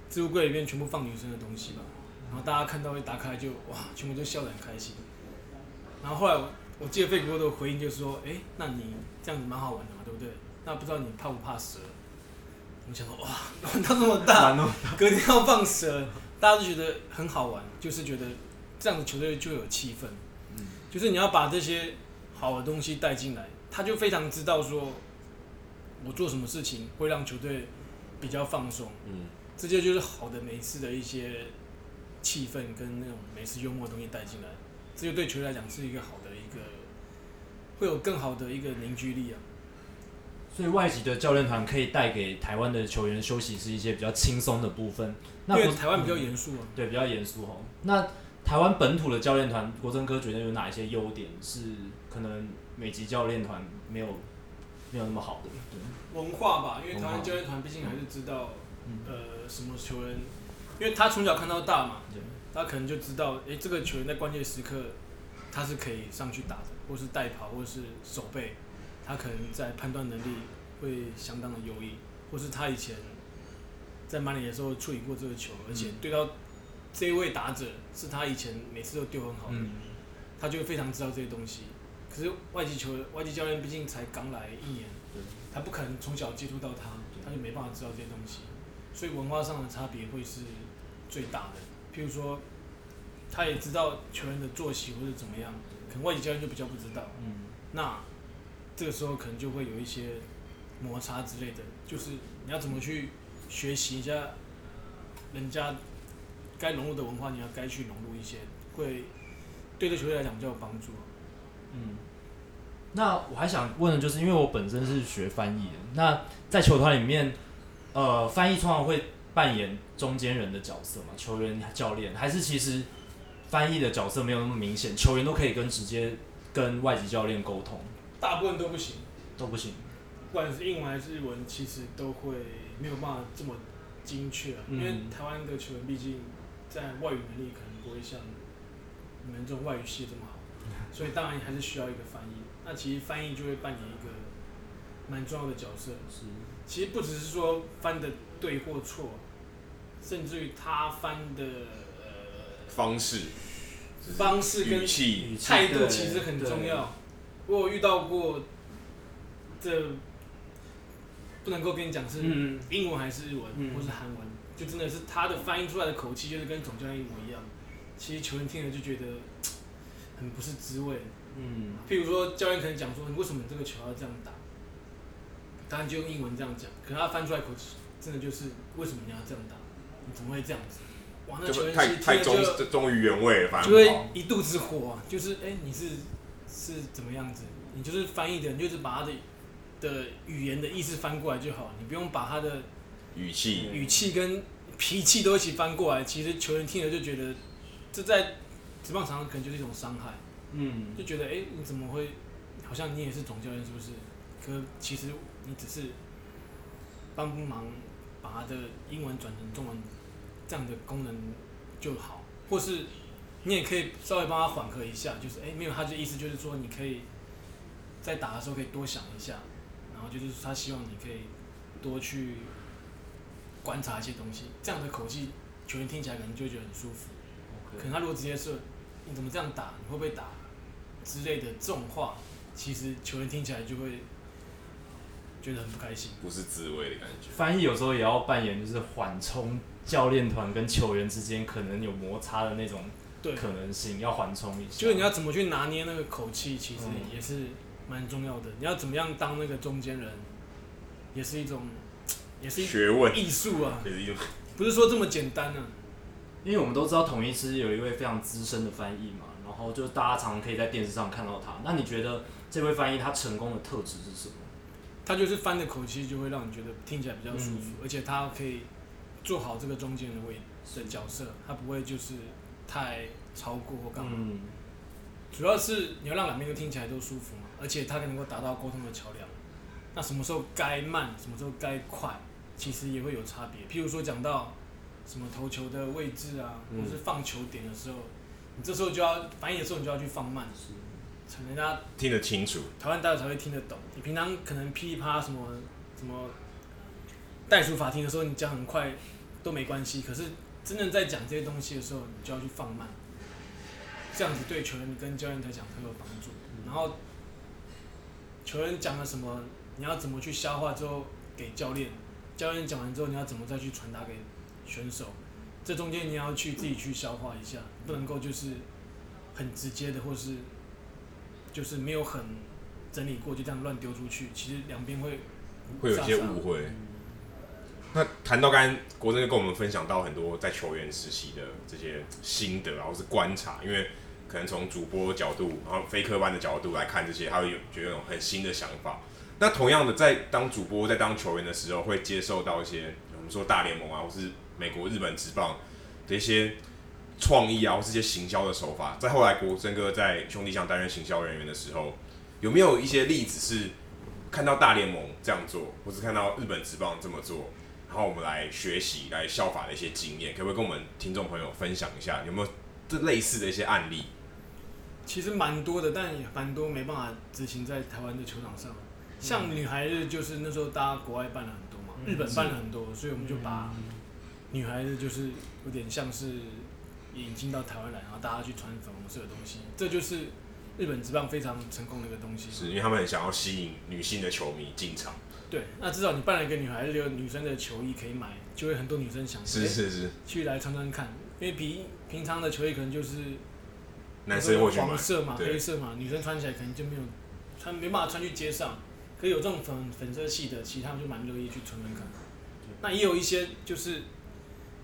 置物柜里面全部放女生的东西吧，然后大家看到一打开就哇，全部都笑得很开心。然后后来我，我记得费古洛的回应就是说，哎、欸，那你这样子蛮好玩的嘛，对不对？那不知道你怕不怕蛇？我想说哇，玩到那么大，隔天要放蛇，大家都觉得很好玩，就是觉得这样子球队就有气氛，就是你要把这些好的东西带进来。他就非常知道说，我做什么事情会让球队比较放松，嗯，这些就是好的每次的一些气氛跟那种美式幽默的东西带进来，这就对球队来讲是一个好的一个，会有更好的一个凝聚力啊。所以外籍的教练团可以带给台湾的球员休息是一些比较轻松的部分。那台湾比较严肃啊，对，比较严肃哦。那台湾本土的教练团，国珍哥觉得有哪一些优点是可能？美籍教练团没有没有那么好的文化吧，因为台湾教练团毕竟还是知道，呃，什么球员，因为他从小看到大嘛，他可能就知道，哎，这个球员在关键时刻他是可以上去打的，或是带跑，或是守备，他可能在判断能力会相当的优异，或是他以前在曼联的时候处理过这个球，而且对到这一位打者是他以前每次都丢很好的，他就非常知道这些东西。可是外籍球员、外籍教练毕竟才刚来一年，他不可能从小接触到他，他就没办法知道这些东西，所以文化上的差别会是最大的。譬如说，他也知道球员的作息或者怎么样，可能外籍教练就比较不知道。嗯，那这个时候可能就会有一些摩擦之类的，就是你要怎么去学习一下人家该融入的文化，你要该去融入一些，会对这球队来讲比较有帮助。嗯，那我还想问的就是，因为我本身是学翻译的，那在球团里面，呃，翻译通常会扮演中间人的角色嘛？球员、教练，还是其实翻译的角色没有那么明显，球员都可以跟直接跟外籍教练沟通？大部分都不行，都不行，不管是英文还是日文，其实都会没有办法这么精确，嗯，因为台湾的球员毕竟在外语能力可能不会像你们这种外语系这么好。所以当然还是需要一个翻译，那其实翻译就会扮演一个蛮重要的角色。是，其实不只是说翻的对或错，甚至于他翻的呃方式、方式跟态度其实很重要。我有遇到过，这不能够跟你讲是英文还是日文，或是韩文，就真的是他的翻译出来的口气就是跟总教练一模一样。其实球员听了就觉得很。不是滋味，嗯，譬如说教练可能讲说，你为什么你这个球要这样打？当然就用英文这样讲，可是他翻出来口气，真的就是为什么你要这样打？你怎么会这样子？哇，那球员太太忠忠于原味了，反正就会一肚子火，就是哎、欸，你是是怎么样子？你就是翻译的，你就是把他的的语言的意思翻过来就好，你不用把他的语气语气跟脾气都一起翻过来。其实球员听了就觉得这在。职棒场上可能就是一种伤害，嗯，就觉得哎、欸，你怎么会，好像你也是总教练是不是？可其实你只是帮帮忙把他的英文转成中文这样的功能就好，或是你也可以稍微帮他缓和一下，就是哎、欸，没有他的意思就是说你可以在打的时候可以多想一下，然后就是他希望你可以多去观察一些东西，这样的口气球员听起来可能就会觉得很舒服。可能他如果直接说你怎么这样打，你会不会打？之类的这种话，其实球员听起来就会觉得很不开心，不是滋味的感觉。翻译有时候也要扮演就是缓冲教练团跟球员之间可能有摩擦的那种可能性，要缓冲一下。就是你要怎么去拿捏那个口气，其实也是蛮重要的。你要怎么样当那个中间人，也是一种，也是学问艺术啊，也是一种，不是说这么简单啊。因为我们都知道统一师有一位非常资深的翻译嘛，然后就是大家常常可以在电视上看到他。那你觉得这位翻译他成功的特质是什么？他就是翻的口气就会让你觉得听起来比较舒服，嗯、而且他可以做好这个中间的位的角色，他不会就是太超过或干嘛。嗯、主要是你要让两边都听起来都舒服嘛，而且他能够达到沟通的桥梁。那什么时候该慢，什么时候该快，其实也会有差别。譬如说讲到什么投球的位置啊，或是放球点的时候，你这时候就要反应的时候，你就要去放慢。人家听得清楚，台湾大家才会听得懂。你平常可能噼里啪啦什么什么代数法庭的时候，你讲很快都没关系。可是真正在讲这些东西的时候，你就要去放慢，这样子对球员跟教练来讲很有帮助。然后球员讲了什么，你要怎么去消化之后给教练，教练讲完之后，你要怎么再去传达给选手？这中间你要去自己去消化一下，不能够就是很直接的，或是。就是没有很整理过，就这样乱丢出去。其实两边会会有一些误会。那谈到刚刚国珍就跟我们分享到很多在球员实习的这些心得，然后是观察，因为可能从主播的角度，然后非科班的角度来看这些，他会有觉得有很新的想法。那同样的，在当主播、在当球员的时候，会接受到一些我们说大联盟啊，或是美国、日本职棒的一些。创意啊，或是一些行销的手法，在后来国珍哥在兄弟象担任行销人员的时候，有没有一些例子是看到大联盟这样做，或是看到日本职棒这么做，然后我们来学习、来效法的一些经验，可不可以跟我们听众朋友分享一下？有没有这类似的一些案例？其实蛮多的，但也蛮多没办法执行在台湾的球场上。像女孩子，就是那时候大家国外办了很多嘛，日本办了很多，所以我们就把女孩子就是有点像是。引进到台湾来，然后大家去穿粉红色的东西，这就是日本职棒非常成功的一个东西。是因为他们很想要吸引女性的球迷进场。对，那至少你办了一个女孩子有女生的球衣可以买，就会很多女生想是是是去来穿穿看，因为比平常的球衣可能就是男生会黄色嘛、黑色嘛，女生穿起来可能就没有穿没办法穿去街上，可以有这种粉粉色系的，其实他们就蛮乐意去穿穿看。那也有一些就是。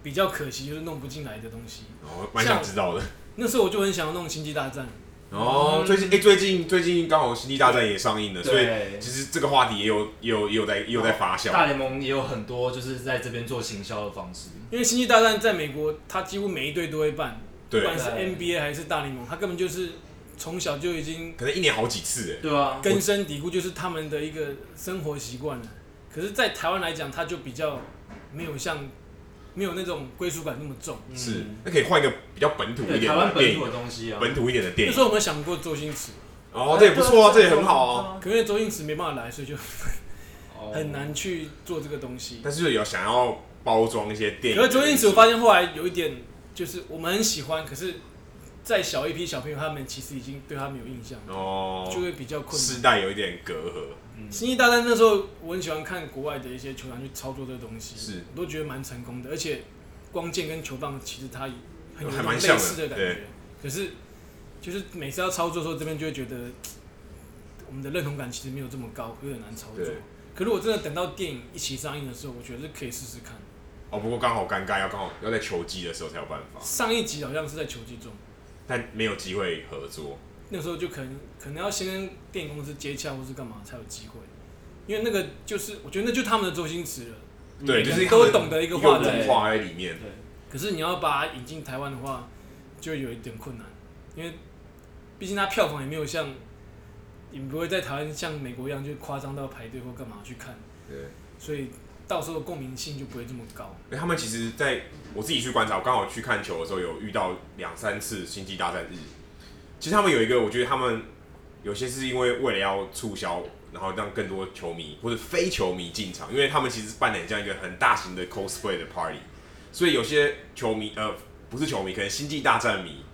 比较可惜就是弄不进来的东西，哦，蛮想知道的。那时候我就很想要弄《星际大战》。哦，最近哎、欸，最近最近刚好《星际大战》也上映了，所以其实这个话题也有也有也有在也有在发酵。大联盟也有很多就是在这边做行销的方式，因为《星际大战》在美国，它几乎每一队都会办，不管是 NBA 还是大联盟，它根本就是从小就已经可能一年好几次哎，对啊，根深蒂固就是他们的一个生活习惯了。可是，在台湾来讲，它就比较没有像。没有那种归属感那么重，是，那可以换一个比较本土一点的电影，台湾本土的东西啊，本土一点的电影。那时候我们想过周星驰，哦，这也不错啊，这也很好啊。可是周星驰没办法来，所以就很难去做这个东西。但是有想要包装一些电影。可是周星驰，我发现后来有一点，就是我们很喜欢，可是再小一批小朋友，他们其实已经对他们有印象，哦，就会比较困难，世代有一点隔阂。星际大战那时候，我很喜欢看国外的一些球员去操作这个东西，是，我都觉得蛮成功的。而且光剑跟球棒其实它很有蛮类似的感觉，可是就是每次要操作的时候，这边就会觉得我们的认同感其实没有这么高，有点难操作。可如果真的等到电影一起上映的时候，我觉得是可以试试看。哦，不过刚好尴尬，要刚好要在球季的时候才有办法。上一集好像是在球季中，但没有机会合作。那时候就可能可能要先跟电影公司接洽，或是干嘛才有机会，因为那个就是我觉得那就是他们的周星驰了，对，就是都懂得一个画在里面。对，可是你要把它引进台湾的话，就有一点困难，因为毕竟它票房也没有像，你不会在台湾像美国一样就夸张到排队或干嘛去看，对，所以到时候的共鸣性就不会这么高。他们其实在我自己去观察，我刚好去看球的时候有遇到两三次星际大战日。其实他们有一个，我觉得他们有些是因为为了要促销，然后让更多球迷或者非球迷进场，因为他们其实办了这样一个很大型的 cosplay 的 party，所以有些球迷呃不是球迷，可能星际大战迷，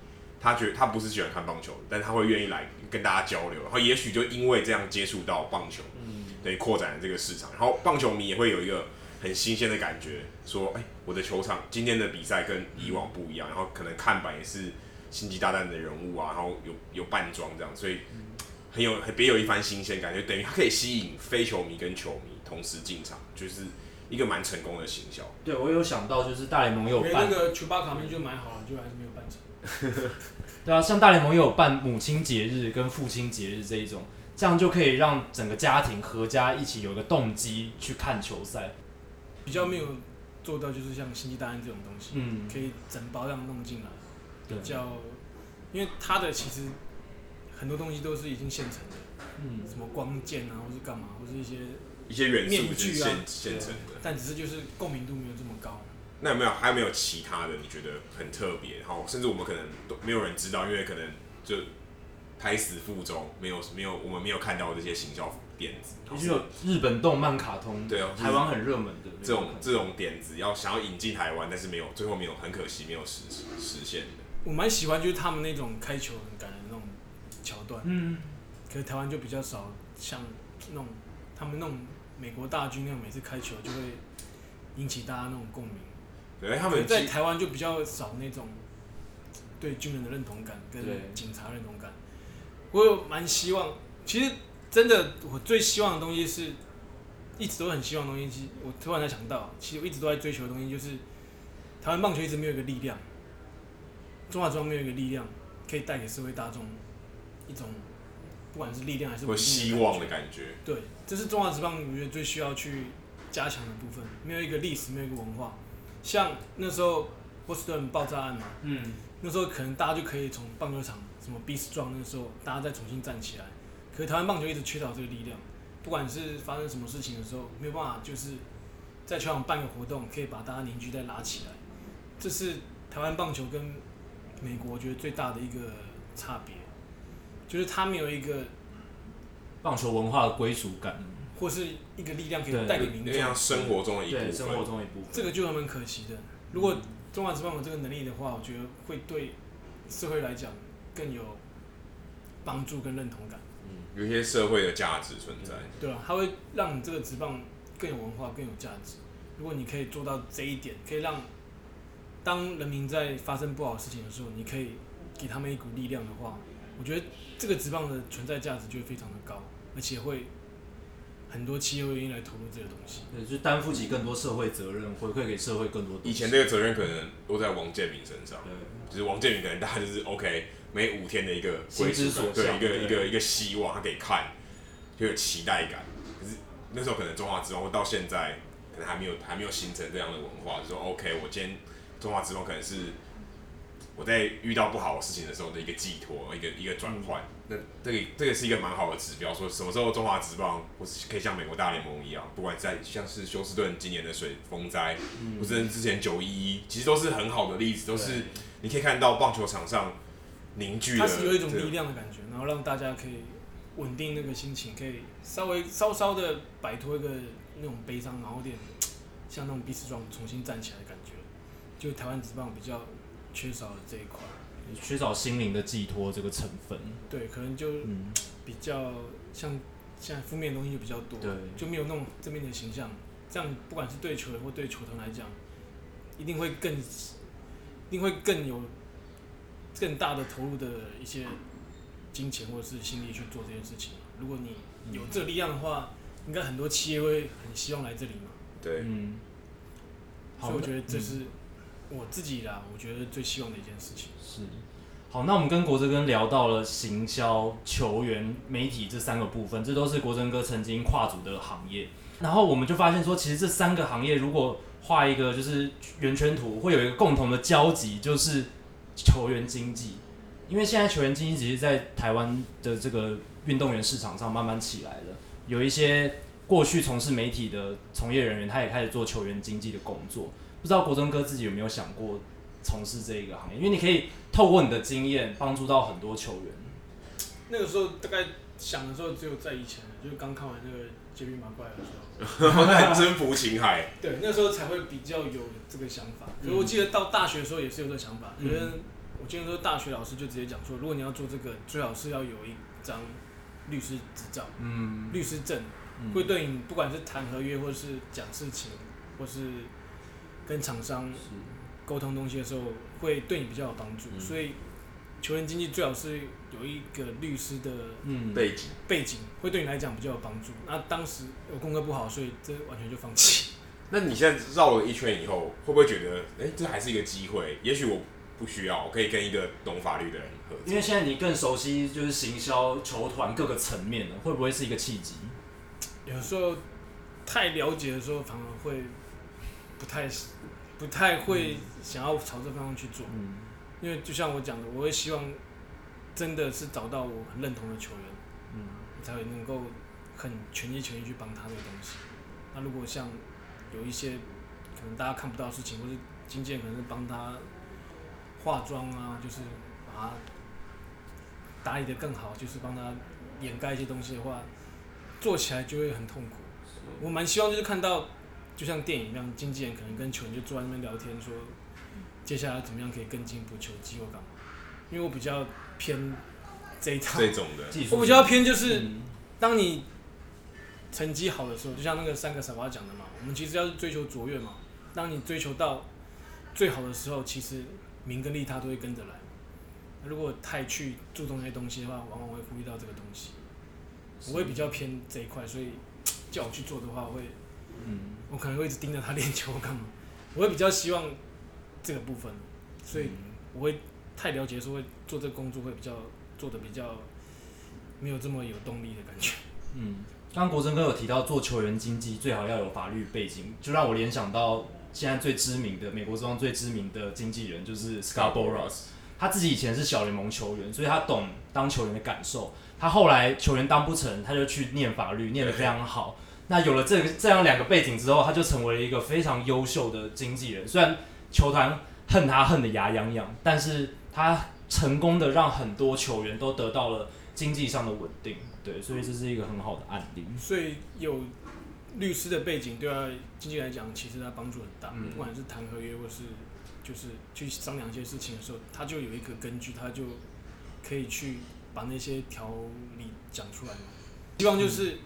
他觉得他不是喜欢看棒球，但他会愿意来跟大家交流，然后也许就因为这样接触到棒球，嗯，等于扩展了这个市场，然后棒球迷也会有一个很新鲜的感觉，说，哎、欸，我的球场今天的比赛跟以往不一样，然后可能看板也是星际大战的人物啊，然后有有扮装这样，所以很有很别有一番新鲜感觉，等于它可以吸引非球迷跟球迷同时进场，就是。一个蛮成功的行销。对，我有想到，就是大联盟有办那个球巴卡面就买好了，就还是没有办成。对啊，像大联盟也有办母亲节日跟父亲节日这一种，这样就可以让整个家庭合家一起有个动机去看球赛。比较没有做到，就是像星际大战这种东西，嗯，可以整包这样弄进来。比较，因为它的其实很多东西都是已经现成的，嗯，什么光剑啊，或是干嘛，或是一些。一些元素是现现成的，但只是就是共鸣度没有这么高。那有没有还有没有其他的？你觉得很特别，好，甚至我们可能都没有人知道，因为可能就胎死腹中，没有没有我们没有看到这些行销点子。就是有日本动漫卡通，对哦，台湾很热门的这种这种点子，要想要引进台湾，但是没有，最后没有，很可惜没有实实现的。我蛮喜欢就是他们那种开球很感人的那种桥段，嗯，可是台湾就比较少像那种他们那种。美国大军那种每次开球就会引起大家那种共鸣，对，他们在台湾就比较少那种对军人的认同感跟警察认同感。我有蛮希望，其实真的我最希望的东西是，一直都很希望的东西。我突然才想到，其实我一直都在追求的东西就是，台湾棒球一直没有一个力量，中华职棒没有一个力量可以带给社会大众一种。不管是力量还是希望的感觉，对，这是中华职棒我觉得最需要去加强的部分。没有一个历史，没有一个文化，像那时候波士顿爆炸案嘛，嗯，那时候可能大家就可以从棒球场什么 Be Strong 那个时候，大家再重新站起来。可是台湾棒球一直缺少这个力量，不管是发生什么事情的时候，没有办法就是在球场办个活动，可以把大家凝聚再拉起来。这是台湾棒球跟美国我觉得最大的一个差别。就是它没有一个棒球文化的归属感，或是一个力量可以带给民众，像生活中的一部分，生活中的一部分，这个就还蛮可惜的。如果中华职棒有这个能力的话，我觉得会对社会来讲更有帮助跟认同感。嗯，有一些社会的价值存在。对啊，它会让你这个职棒更有文化、更有价值。如果你可以做到这一点，可以让当人民在发生不好的事情的时候，你可以给他们一股力量的话。我觉得这个职棒的存在价值就会非常的高，而且会很多企业会愿意来投入这个东西，对，就担负起更多社会责任，回馈给社会更多。以前这个责任可能都在王建民身上，对，就是王建民可能大家就是归属，每五天的一个对，一个一个一个希望，他可以看，就有期待感。可是那时候可能中华职棒到现在可能还没有还没有形成这样的文化，就说 OK，我今天中华职棒可能是。我在遇到不好的事情的时候的一个寄托，一个一个转换，那这个这个是一个蛮好的指标，说什么时候中华职棒或是可以像美国大联盟一样，不管在像是休斯顿今年的水风灾，或是之前九一一，其实都是很好的例子，都是你可以看到棒球场上凝聚，它是有一种力量的感觉，然后让大家可以稳定那个心情，可以稍微稍稍的摆脱一个那种悲伤，然后有点像那种彼此状重新站起来的感觉，就台湾职棒比较。缺少了这一块，缺少心灵的寄托这个成分。对，可能就比较像现在负面的东西就比较多，对，就没有那种正面的形象。这样不管是对球员或对球团来讲，一定会更，一定会更有更大的投入的一些金钱或者是心力去做这件事情。如果你有这个力量的话，应该很多企业会很希望来这里嘛。对，嗯。所以我觉得这是。我自己啦，我觉得最希望的一件事情是，好，那我们跟国珍哥聊到了行销、球员、媒体这三个部分，这都是国珍哥曾经跨足的行业。然后我们就发现说，其实这三个行业如果画一个就是圆圈图，会有一个共同的交集，就是球员经济。因为现在球员经济只是，在台湾的这个运动员市场上慢慢起来了，有一些过去从事媒体的从业人员，他也开始做球员经济的工作。不知道国珍哥自己有没有想过从事这一个行业？因为你可以透过你的经验帮助到很多球员。那个时候大概想的时候，只有在以前，就是刚看完那个杰比马怪的时候，征服情海。对，那时候才会比较有这个想法。可是我记得到大学的时候也是有这个想法，因为我记得说大学老师就直接讲说，如果你要做这个，最好是要有一张律师执照，嗯，律师证，会对你不管是谈合约或者是讲事情，或是跟厂商沟通东西的时候，会对你比较有帮助。所以。球员经纪最好是有一个律师的背景，背景会对你来讲比较有帮助。那当时我功课不好，所以这完全就放弃。那你现在绕了一圈以后，会不会觉得，哎、欸，这还是一个机会？也许我不需要，我可以跟一个懂法律的人合作。因为现在你更熟悉就是行销球团各个层面了，会不会是一个契机？有时候太了解的时候，反而会不太不太会想要朝这方向去做。嗯因为就像我讲的，我会希望真的是找到我很认同的球员，嗯，才会能够很全心全意去帮他这个东西。那如果像有一些可能大家看不到的事情，或是经纪人可能是帮他化妆啊，就是把他打理的更好，就是帮他掩盖一些东西的话，做起来就会很痛苦。我蛮希望就是看到，就像电影一样，经纪人可能跟球员就坐在那边聊天说。接下来怎么样可以更进一步求机或干嘛？因为我比较偏这一套，这种的，我比较偏就是，当你成绩好的时候，就像那个三个傻瓜讲的嘛，我们其实要追求卓越嘛。当你追求到最好的时候，其实名跟利他都会跟着来。如果太去注重那些东西的话，往往会忽略到这个东西。我会比较偏这一块，所以叫我去做的话，会，嗯，我可能会一直盯着他练球干嘛？我会比较希望。这个部分，所以我会太了解，说会做这个工作会比较做的比较没有这么有动力的感觉。嗯，刚刚国珍哥有提到做球员经济最好要有法律背景，就让我联想到现在最知名的美国中最知名的经纪人就是 Boras，他自己以前是小联盟球员，所以他懂当球员的感受。他后来球员当不成，他就去念法律，念得非常好。那有了这个这样两个背景之后，他就成为了一个非常优秀的经纪人。虽然球团恨他恨得牙痒痒，但是他成功的让很多球员都得到了经济上的稳定，对，所以这是一个很好的案例。所以有律师的背景，对他经济来讲，其实他帮助很大。嗯、不管是谈合约，或是就是去商量一些事情的时候，他就有一个根据，他就可以去把那些条理讲出来嘛。希望就是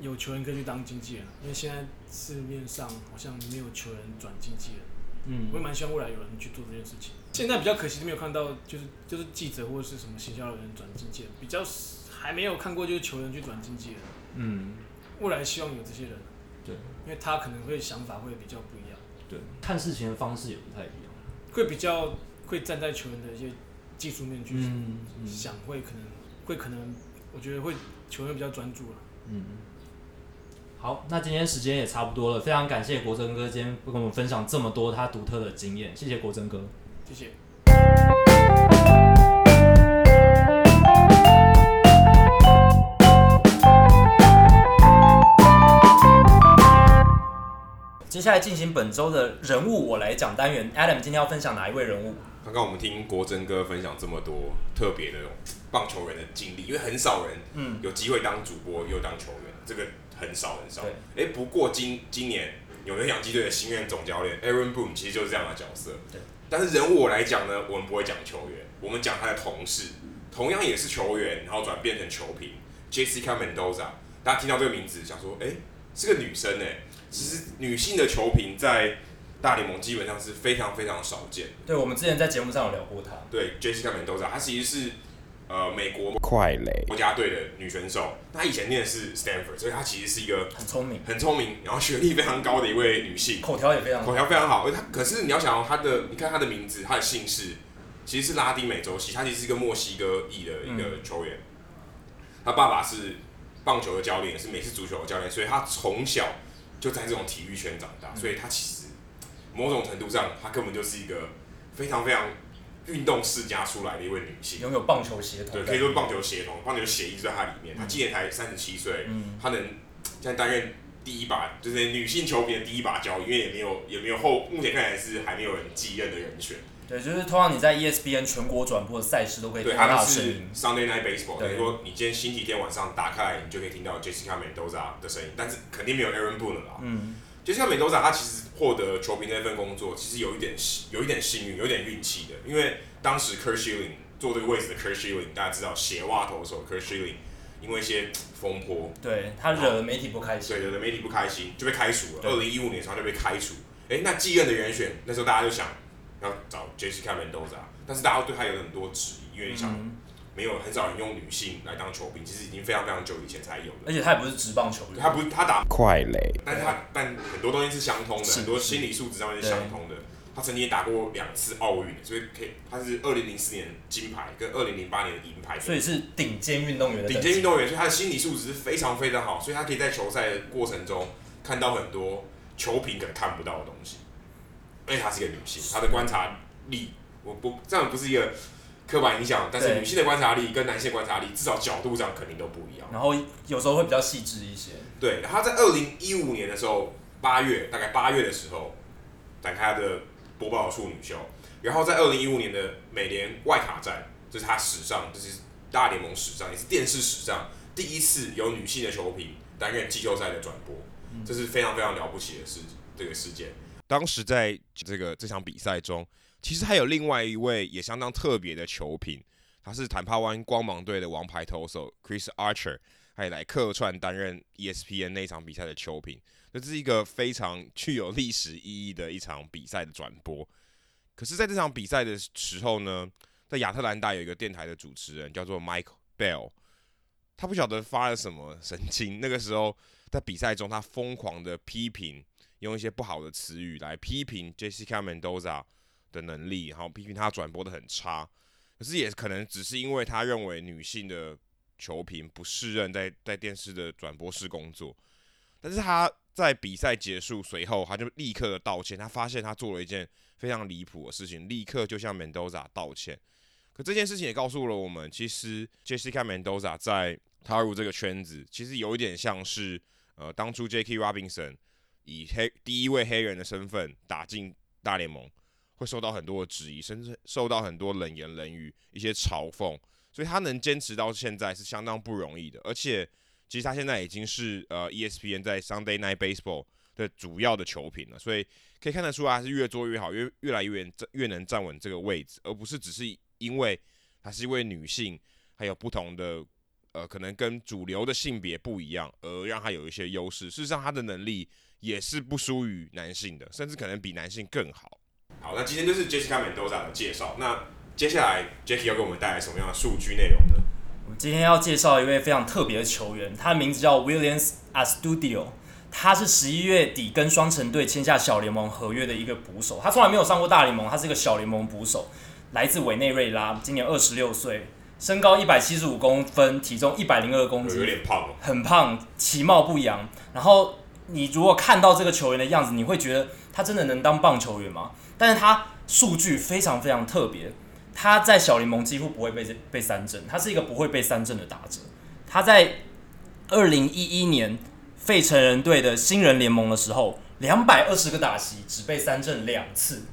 有球员可以去当经纪人，因为现在市面上好像没有球员转经纪人。嗯，我也蛮希望未来有人去做这件事情。现在比较可惜，没有看到就是就是记者或者是什么行销人转经纪人，比较还没有看过就是球员去转经纪人。嗯，未来希望有这些人。对，因为他可能会想法会比较不一样。对，看事情的方式也不太一样。会比较会站在球员的一些技术面去想，会可能会可能，我觉得会球员比较专注了。嗯。好，那今天时间也差不多了，非常感谢国珍哥今天跟我们分享这么多他独特的经验，谢谢国珍哥，谢谢。接下来进行本周的人物我来讲单元，Adam 今天要分享哪一位人物？刚刚我们听国珍哥分享这么多特别的棒球员的经历，因为很少人嗯有机会当主播又当球员，这个。很少很少，哎、欸，不过今今年纽约洋基队的新任总教练 Aaron Boone 其实就是这样的角色。对。但是人物我来讲呢，我们不会讲球员，我们讲他的同事，同样也是球员，然后转变成球评，Jessica Mendoza。大家听到这个名字，想说，哎、欸，是个女生哎。其实女性的球评在大联盟基本上是非常非常少见。对，我们之前在节目上有聊过她。对，Jessica Mendoza，她其实是。呃，美国快垒国家队的女选手，她以前念的是 Stanford，所以她其实是一个很聪明、很聪明，然后学历非常高的一位女性，口条也非常好，口条非常好。她可是你要想她的，你看她的名字，她的姓氏其实是拉丁美洲系，她其实是一个墨西哥裔的一个球员。她、嗯、爸爸是棒球的教练，也是美式足球的教练，所以她从小就在这种体育圈长大，嗯、所以她其实某种程度上，她根本就是一个非常非常。运动世家出来的一位女性，拥有棒球协同，对，可以说棒球协同，棒球协议就在她里面。她今年才三十七岁，她能现在担任第一把就是女性球评的第一把交椅，因为也没有也没有后，目前看来是还没有人继任的人选。对，就是通常你在 ESPN 全国转播的赛事都可以听到他的声音。Sunday Night Baseball，等于说你今天星期天晚上打开来，你就可以听到 Jessica Mendoza 的声音，但是肯定没有 Aaron Boone 了啦。嗯，Jessica Mendoza 他其实获得球评那份工作，其实有一点有一点幸运，有一点运气的，因为当时 Curt Schilling 坐这个位置的 Curt Schilling，大家知道鞋袜投手 Curt Schilling，因为一些风波，对他惹了媒体不开心，对惹了媒体不开心就被开除了。二零一五年的时候就被开除，哎，那继任的人选，那时候大家就想。要找 Jessica Mendoza，但是大家对他有很多质疑，因为你想没有很少人用女性来当球兵，其实已经非常非常久以前才有的。而且他也不是直棒球员，他不是他打快垒，但是他但很多东西是相通的，很多心理素质上面是相通的。他曾经也打过两次奥运，所以可以他是二零零四年金牌跟二零零八年的银牌，所以是顶尖运动员。顶尖运动员，所以他的心理素质是非常非常好，所以他可以在球赛的过程中看到很多球评可能看不到的东西。而且她是一个女性，她的观察。力，我不这样不是一个刻板印象，但是女性的观察力跟男性的观察力至少角度上肯定都不一样。然后有时候会比较细致一些。对，然后在二零一五年的时候，八月大概八月的时候展开他的播报处女秀，然后在二零一五年的美联外卡站，这、就是他史上，这、就是大联盟史上，也是电视史上第一次有女性的球评担任季后赛的转播，这是非常非常了不起的事，这个事件。当时在这个这场比赛中。其实还有另外一位也相当特别的球评，他是坦帕湾光芒队的王牌投手 Chris Archer，他也来客串担任 ESPN 那场比赛的球评。那这是一个非常具有历史意义的一场比赛的转播。可是，在这场比赛的时候呢，在亚特兰大有一个电台的主持人叫做 Mike Bell，他不晓得发了什么神经，那个时候在比赛中他疯狂的批评，用一些不好的词语来批评 Jessica Mendoza。的能力，然后批评他转播的很差，可是也可能只是因为他认为女性的球评不适任在在电视的转播室工作，但是他在比赛结束随后，他就立刻的道歉，他发现他做了一件非常离谱的事情，立刻就向 Mendoza 道歉。可这件事情也告诉了我们，其实 Jessica Mendoza 在踏入这个圈子，其实有一点像是呃当初 Jackie Robinson 以黑第一位黑人的身份打进大联盟。会受到很多的质疑，甚至受到很多冷言冷语、一些嘲讽，所以他能坚持到现在是相当不容易的。而且，其实他现在已经是呃 ESPN 在 Sunday Night Baseball 的主要的球评了，所以可以看得出来，他是越做越好，越越来越越能站稳这个位置，而不是只是因为他是一位女性，还有不同的呃可能跟主流的性别不一样，而让他有一些优势。事实上，他的能力也是不输于男性的，甚至可能比男性更好。好，那今天就是 Jessica Mendoza 的介绍。那接下来 Jackie 要给我们带来什么样的数据内容呢？我们今天要介绍一位非常特别的球员，他的名字叫 Williams Astudillo。他是十一月底跟双城队签下小联盟合约的一个捕手。他从来没有上过大联盟，他是一个小联盟捕手，来自委内瑞拉，今年二十六岁，身高一百七十五公分，体重一百零二公斤，有点胖哦，很胖，其貌不扬。然后你如果看到这个球员的样子，你会觉得他真的能当棒球员吗？但是他数据非常非常特别，他在小联盟几乎不会被被三振，他是一个不会被三振的打者。他在二零一一年费城人队的新人联盟的时候，两百二十个打席只被三振两次，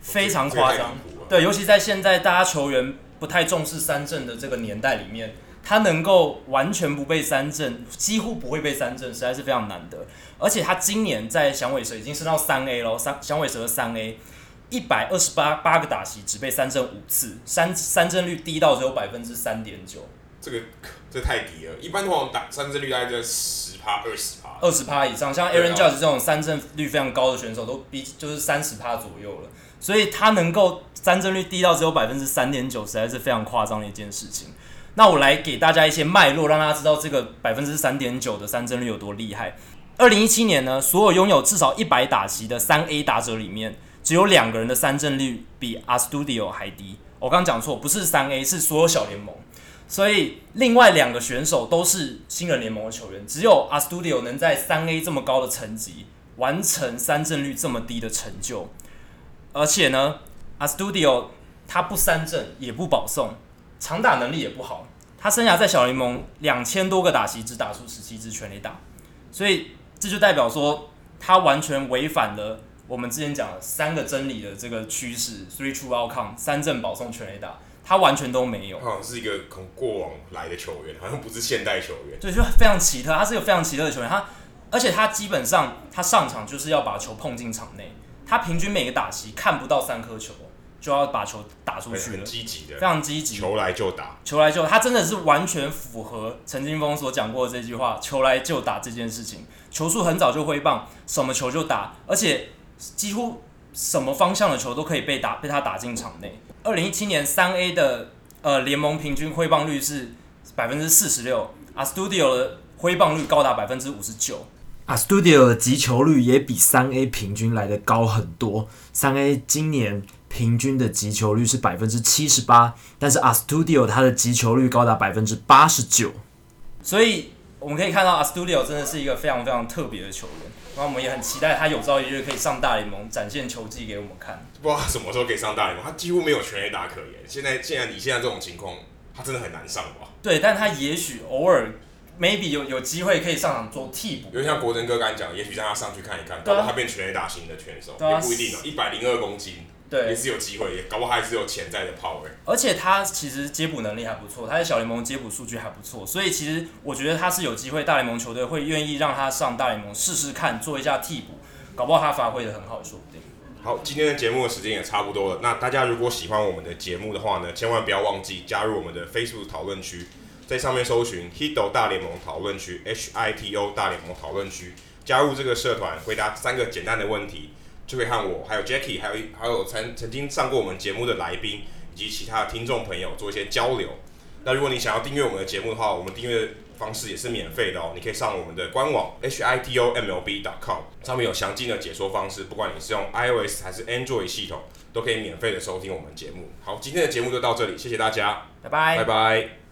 非常夸张。对，尤其在现在大家球员不太重视三振的这个年代里面，他能够完全不被三振，几乎不会被三振，实在是非常难得。而且他今年在响尾蛇已经升到三 A 喽，三响尾蛇的三 A。一百二十八八个打席，只被三振五次，三三振率低到只有百分之三点九。这个这太低了，一般通常打三振率大概在十趴、二十趴。二十趴以上，像 Aaron Judge 这种三振率非常高的选手，都比就是三十趴左右了。所以他能够三振率低到只有百分之三点九，实在是非常夸张的一件事情。那我来给大家一些脉络，让大家知道这个百分之三点九的三振率有多厉害。二零一七年呢，所有拥有至少一百打席的三 A 打者里面。只有两个人的三振率比 a Studio 还低。我刚讲错，不是三 A，是所有小联盟。所以另外两个选手都是新人联盟的球员，只有 a Studio 能在三 A 这么高的层级完成三振率这么低的成就。而且呢，a Studio 他不三振也不保送，长打能力也不好。他生涯在小联盟两千多个打席，只打出十七支全垒打。所以这就代表说他完全违反了我们之前讲的三个真理的这个趋势，three true outcome，三振保送全垒打，他完全都没有。好像是一个从过往来的球员，好像不是现代球员。对，就非常奇特，他是一个非常奇特的球员。他而且他基本上他上场就是要把球碰进场内，他平均每个打席看不到三颗球。就要把球打出去了，很积极的，非常积极，球来就打，球来就，他真的是完全符合陈金峰所讲过的这句话，球来就打这件事情。球速很早就挥棒，什么球就打，而且几乎什么方向的球都可以被打，被他打进场内。二零一七年三 A 的呃联盟平均挥棒率是百分之四十六，Astudillo 的挥棒率高达百分之五十九，Astudillo 的击球率也比三 A 平均来的高很多。三 A 今年。平均的击球率是百分之七十八，但是 Astudillo 它的击球率高达百分之八十九，所以我们可以看到 Astudillo 真的是一个非常非常特别的球员，然后我们也很期待他有朝一日可以上大联盟展现球技给我们看。不知道他什么时候可以上大联盟，他几乎没有全垒打可言。现在既然你现在这种情况，他真的很难上吧？对，但他也许偶尔 maybe 有有机会可以上场做替补，因为像国珍哥刚才讲，也许让他上去看一看，搞不好他变全垒打型的选手，啊、也不一定哦，一百零二公斤。对，也是有机会，也搞不好还是有潜在的 power。而且他其实接捕能力还不错，他在小联盟接捕数据还不错，所以其实我觉得他是有机会，大联盟球队会愿意让他上大联盟试试看，做一下替补，搞不好他发挥的很好，说不定。好，今天的节目的时间也差不多了。那大家如果喜欢我们的节目的话呢，千万不要忘记加入我们的 Facebook 讨论区，在上面搜寻 Hito 大联盟讨论区 H I T O 大联盟讨论区，加入这个社团，回答三个简单的问题。就可以和我，还有 Jackie，还有还有曾曾经上过我们节目的来宾，以及其他的听众朋友做一些交流。那如果你想要订阅我们的节目的话，我们订阅方式也是免费的哦。你可以上我们的官网 hitomlb.com，上面有详尽的解说方式。不管你是用 iOS 还是 Android 系统，都可以免费的收听我们节目。好，今天的节目就到这里，谢谢大家，拜拜，拜拜。